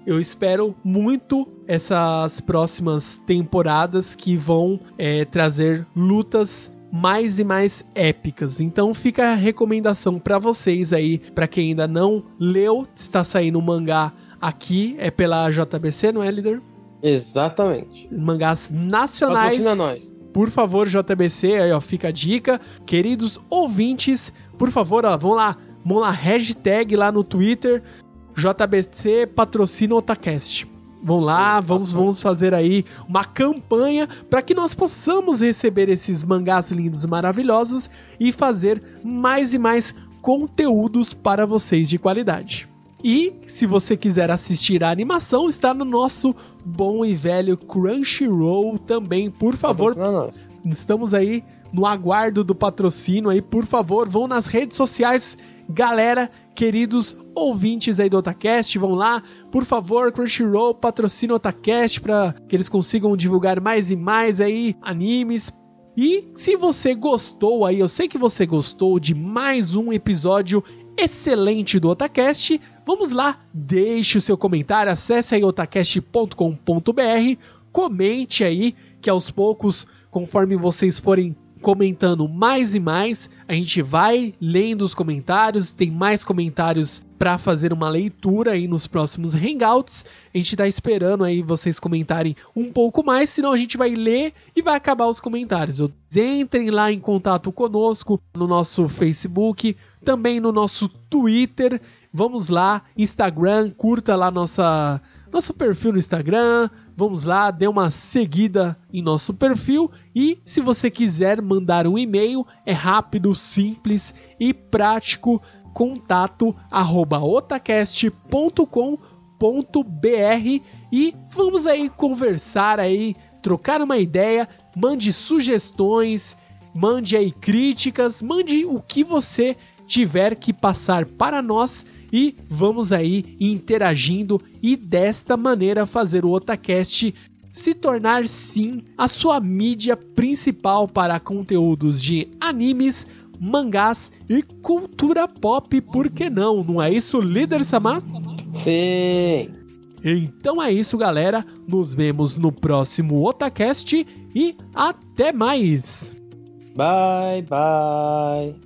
eu espero muito essas próximas temporadas que vão é, trazer lutas mais e mais épicas. Então fica a recomendação para vocês aí, para quem ainda não leu, está saindo um mangá aqui, é pela JBC, não é, líder? Exatamente. Mangás nacionais. Patrocina nós. Por favor, JBC, aí ó, fica a dica. Queridos ouvintes, por favor, ó, vão lá, vão lá, hashtag lá no Twitter, JBC patrocina o Otacast. Vamos lá, vamos, vamos fazer aí uma campanha para que nós possamos receber esses mangás lindos e maravilhosos e fazer mais e mais conteúdos para vocês de qualidade. E se você quiser assistir a animação, está no nosso bom e velho Crunchyroll também, por favor. Estamos aí no aguardo do patrocínio aí, por favor, vão nas redes sociais, galera, queridos ouvintes aí do Otacast, vão lá, por favor, Crunchyroll patrocina o Otacast para que eles consigam divulgar mais e mais aí animes. E se você gostou aí, eu sei que você gostou de mais um episódio excelente do Otacast, vamos lá, deixe o seu comentário, acesse aí otacast.com.br, comente aí que aos poucos, conforme vocês forem comentando mais e mais. A gente vai lendo os comentários, tem mais comentários para fazer uma leitura aí nos próximos hangouts. A gente tá esperando aí vocês comentarem um pouco mais, senão a gente vai ler e vai acabar os comentários. Entrem lá em contato conosco no nosso Facebook, também no nosso Twitter. Vamos lá, Instagram, curta lá nossa nosso perfil no Instagram, Vamos lá, dê uma seguida em nosso perfil e se você quiser mandar um e-mail, é rápido, simples e prático. Contato arroba otacast.com.br e vamos aí conversar aí, trocar uma ideia, mande sugestões, mande aí críticas, mande o que você tiver que passar para nós e vamos aí interagindo e desta maneira fazer o Otacast se tornar sim a sua mídia principal para conteúdos de animes, mangás e cultura pop, por que não? Não é isso, líder Samar? Sim. Então é isso, galera. Nos vemos no próximo Otacast e até mais. Bye, bye.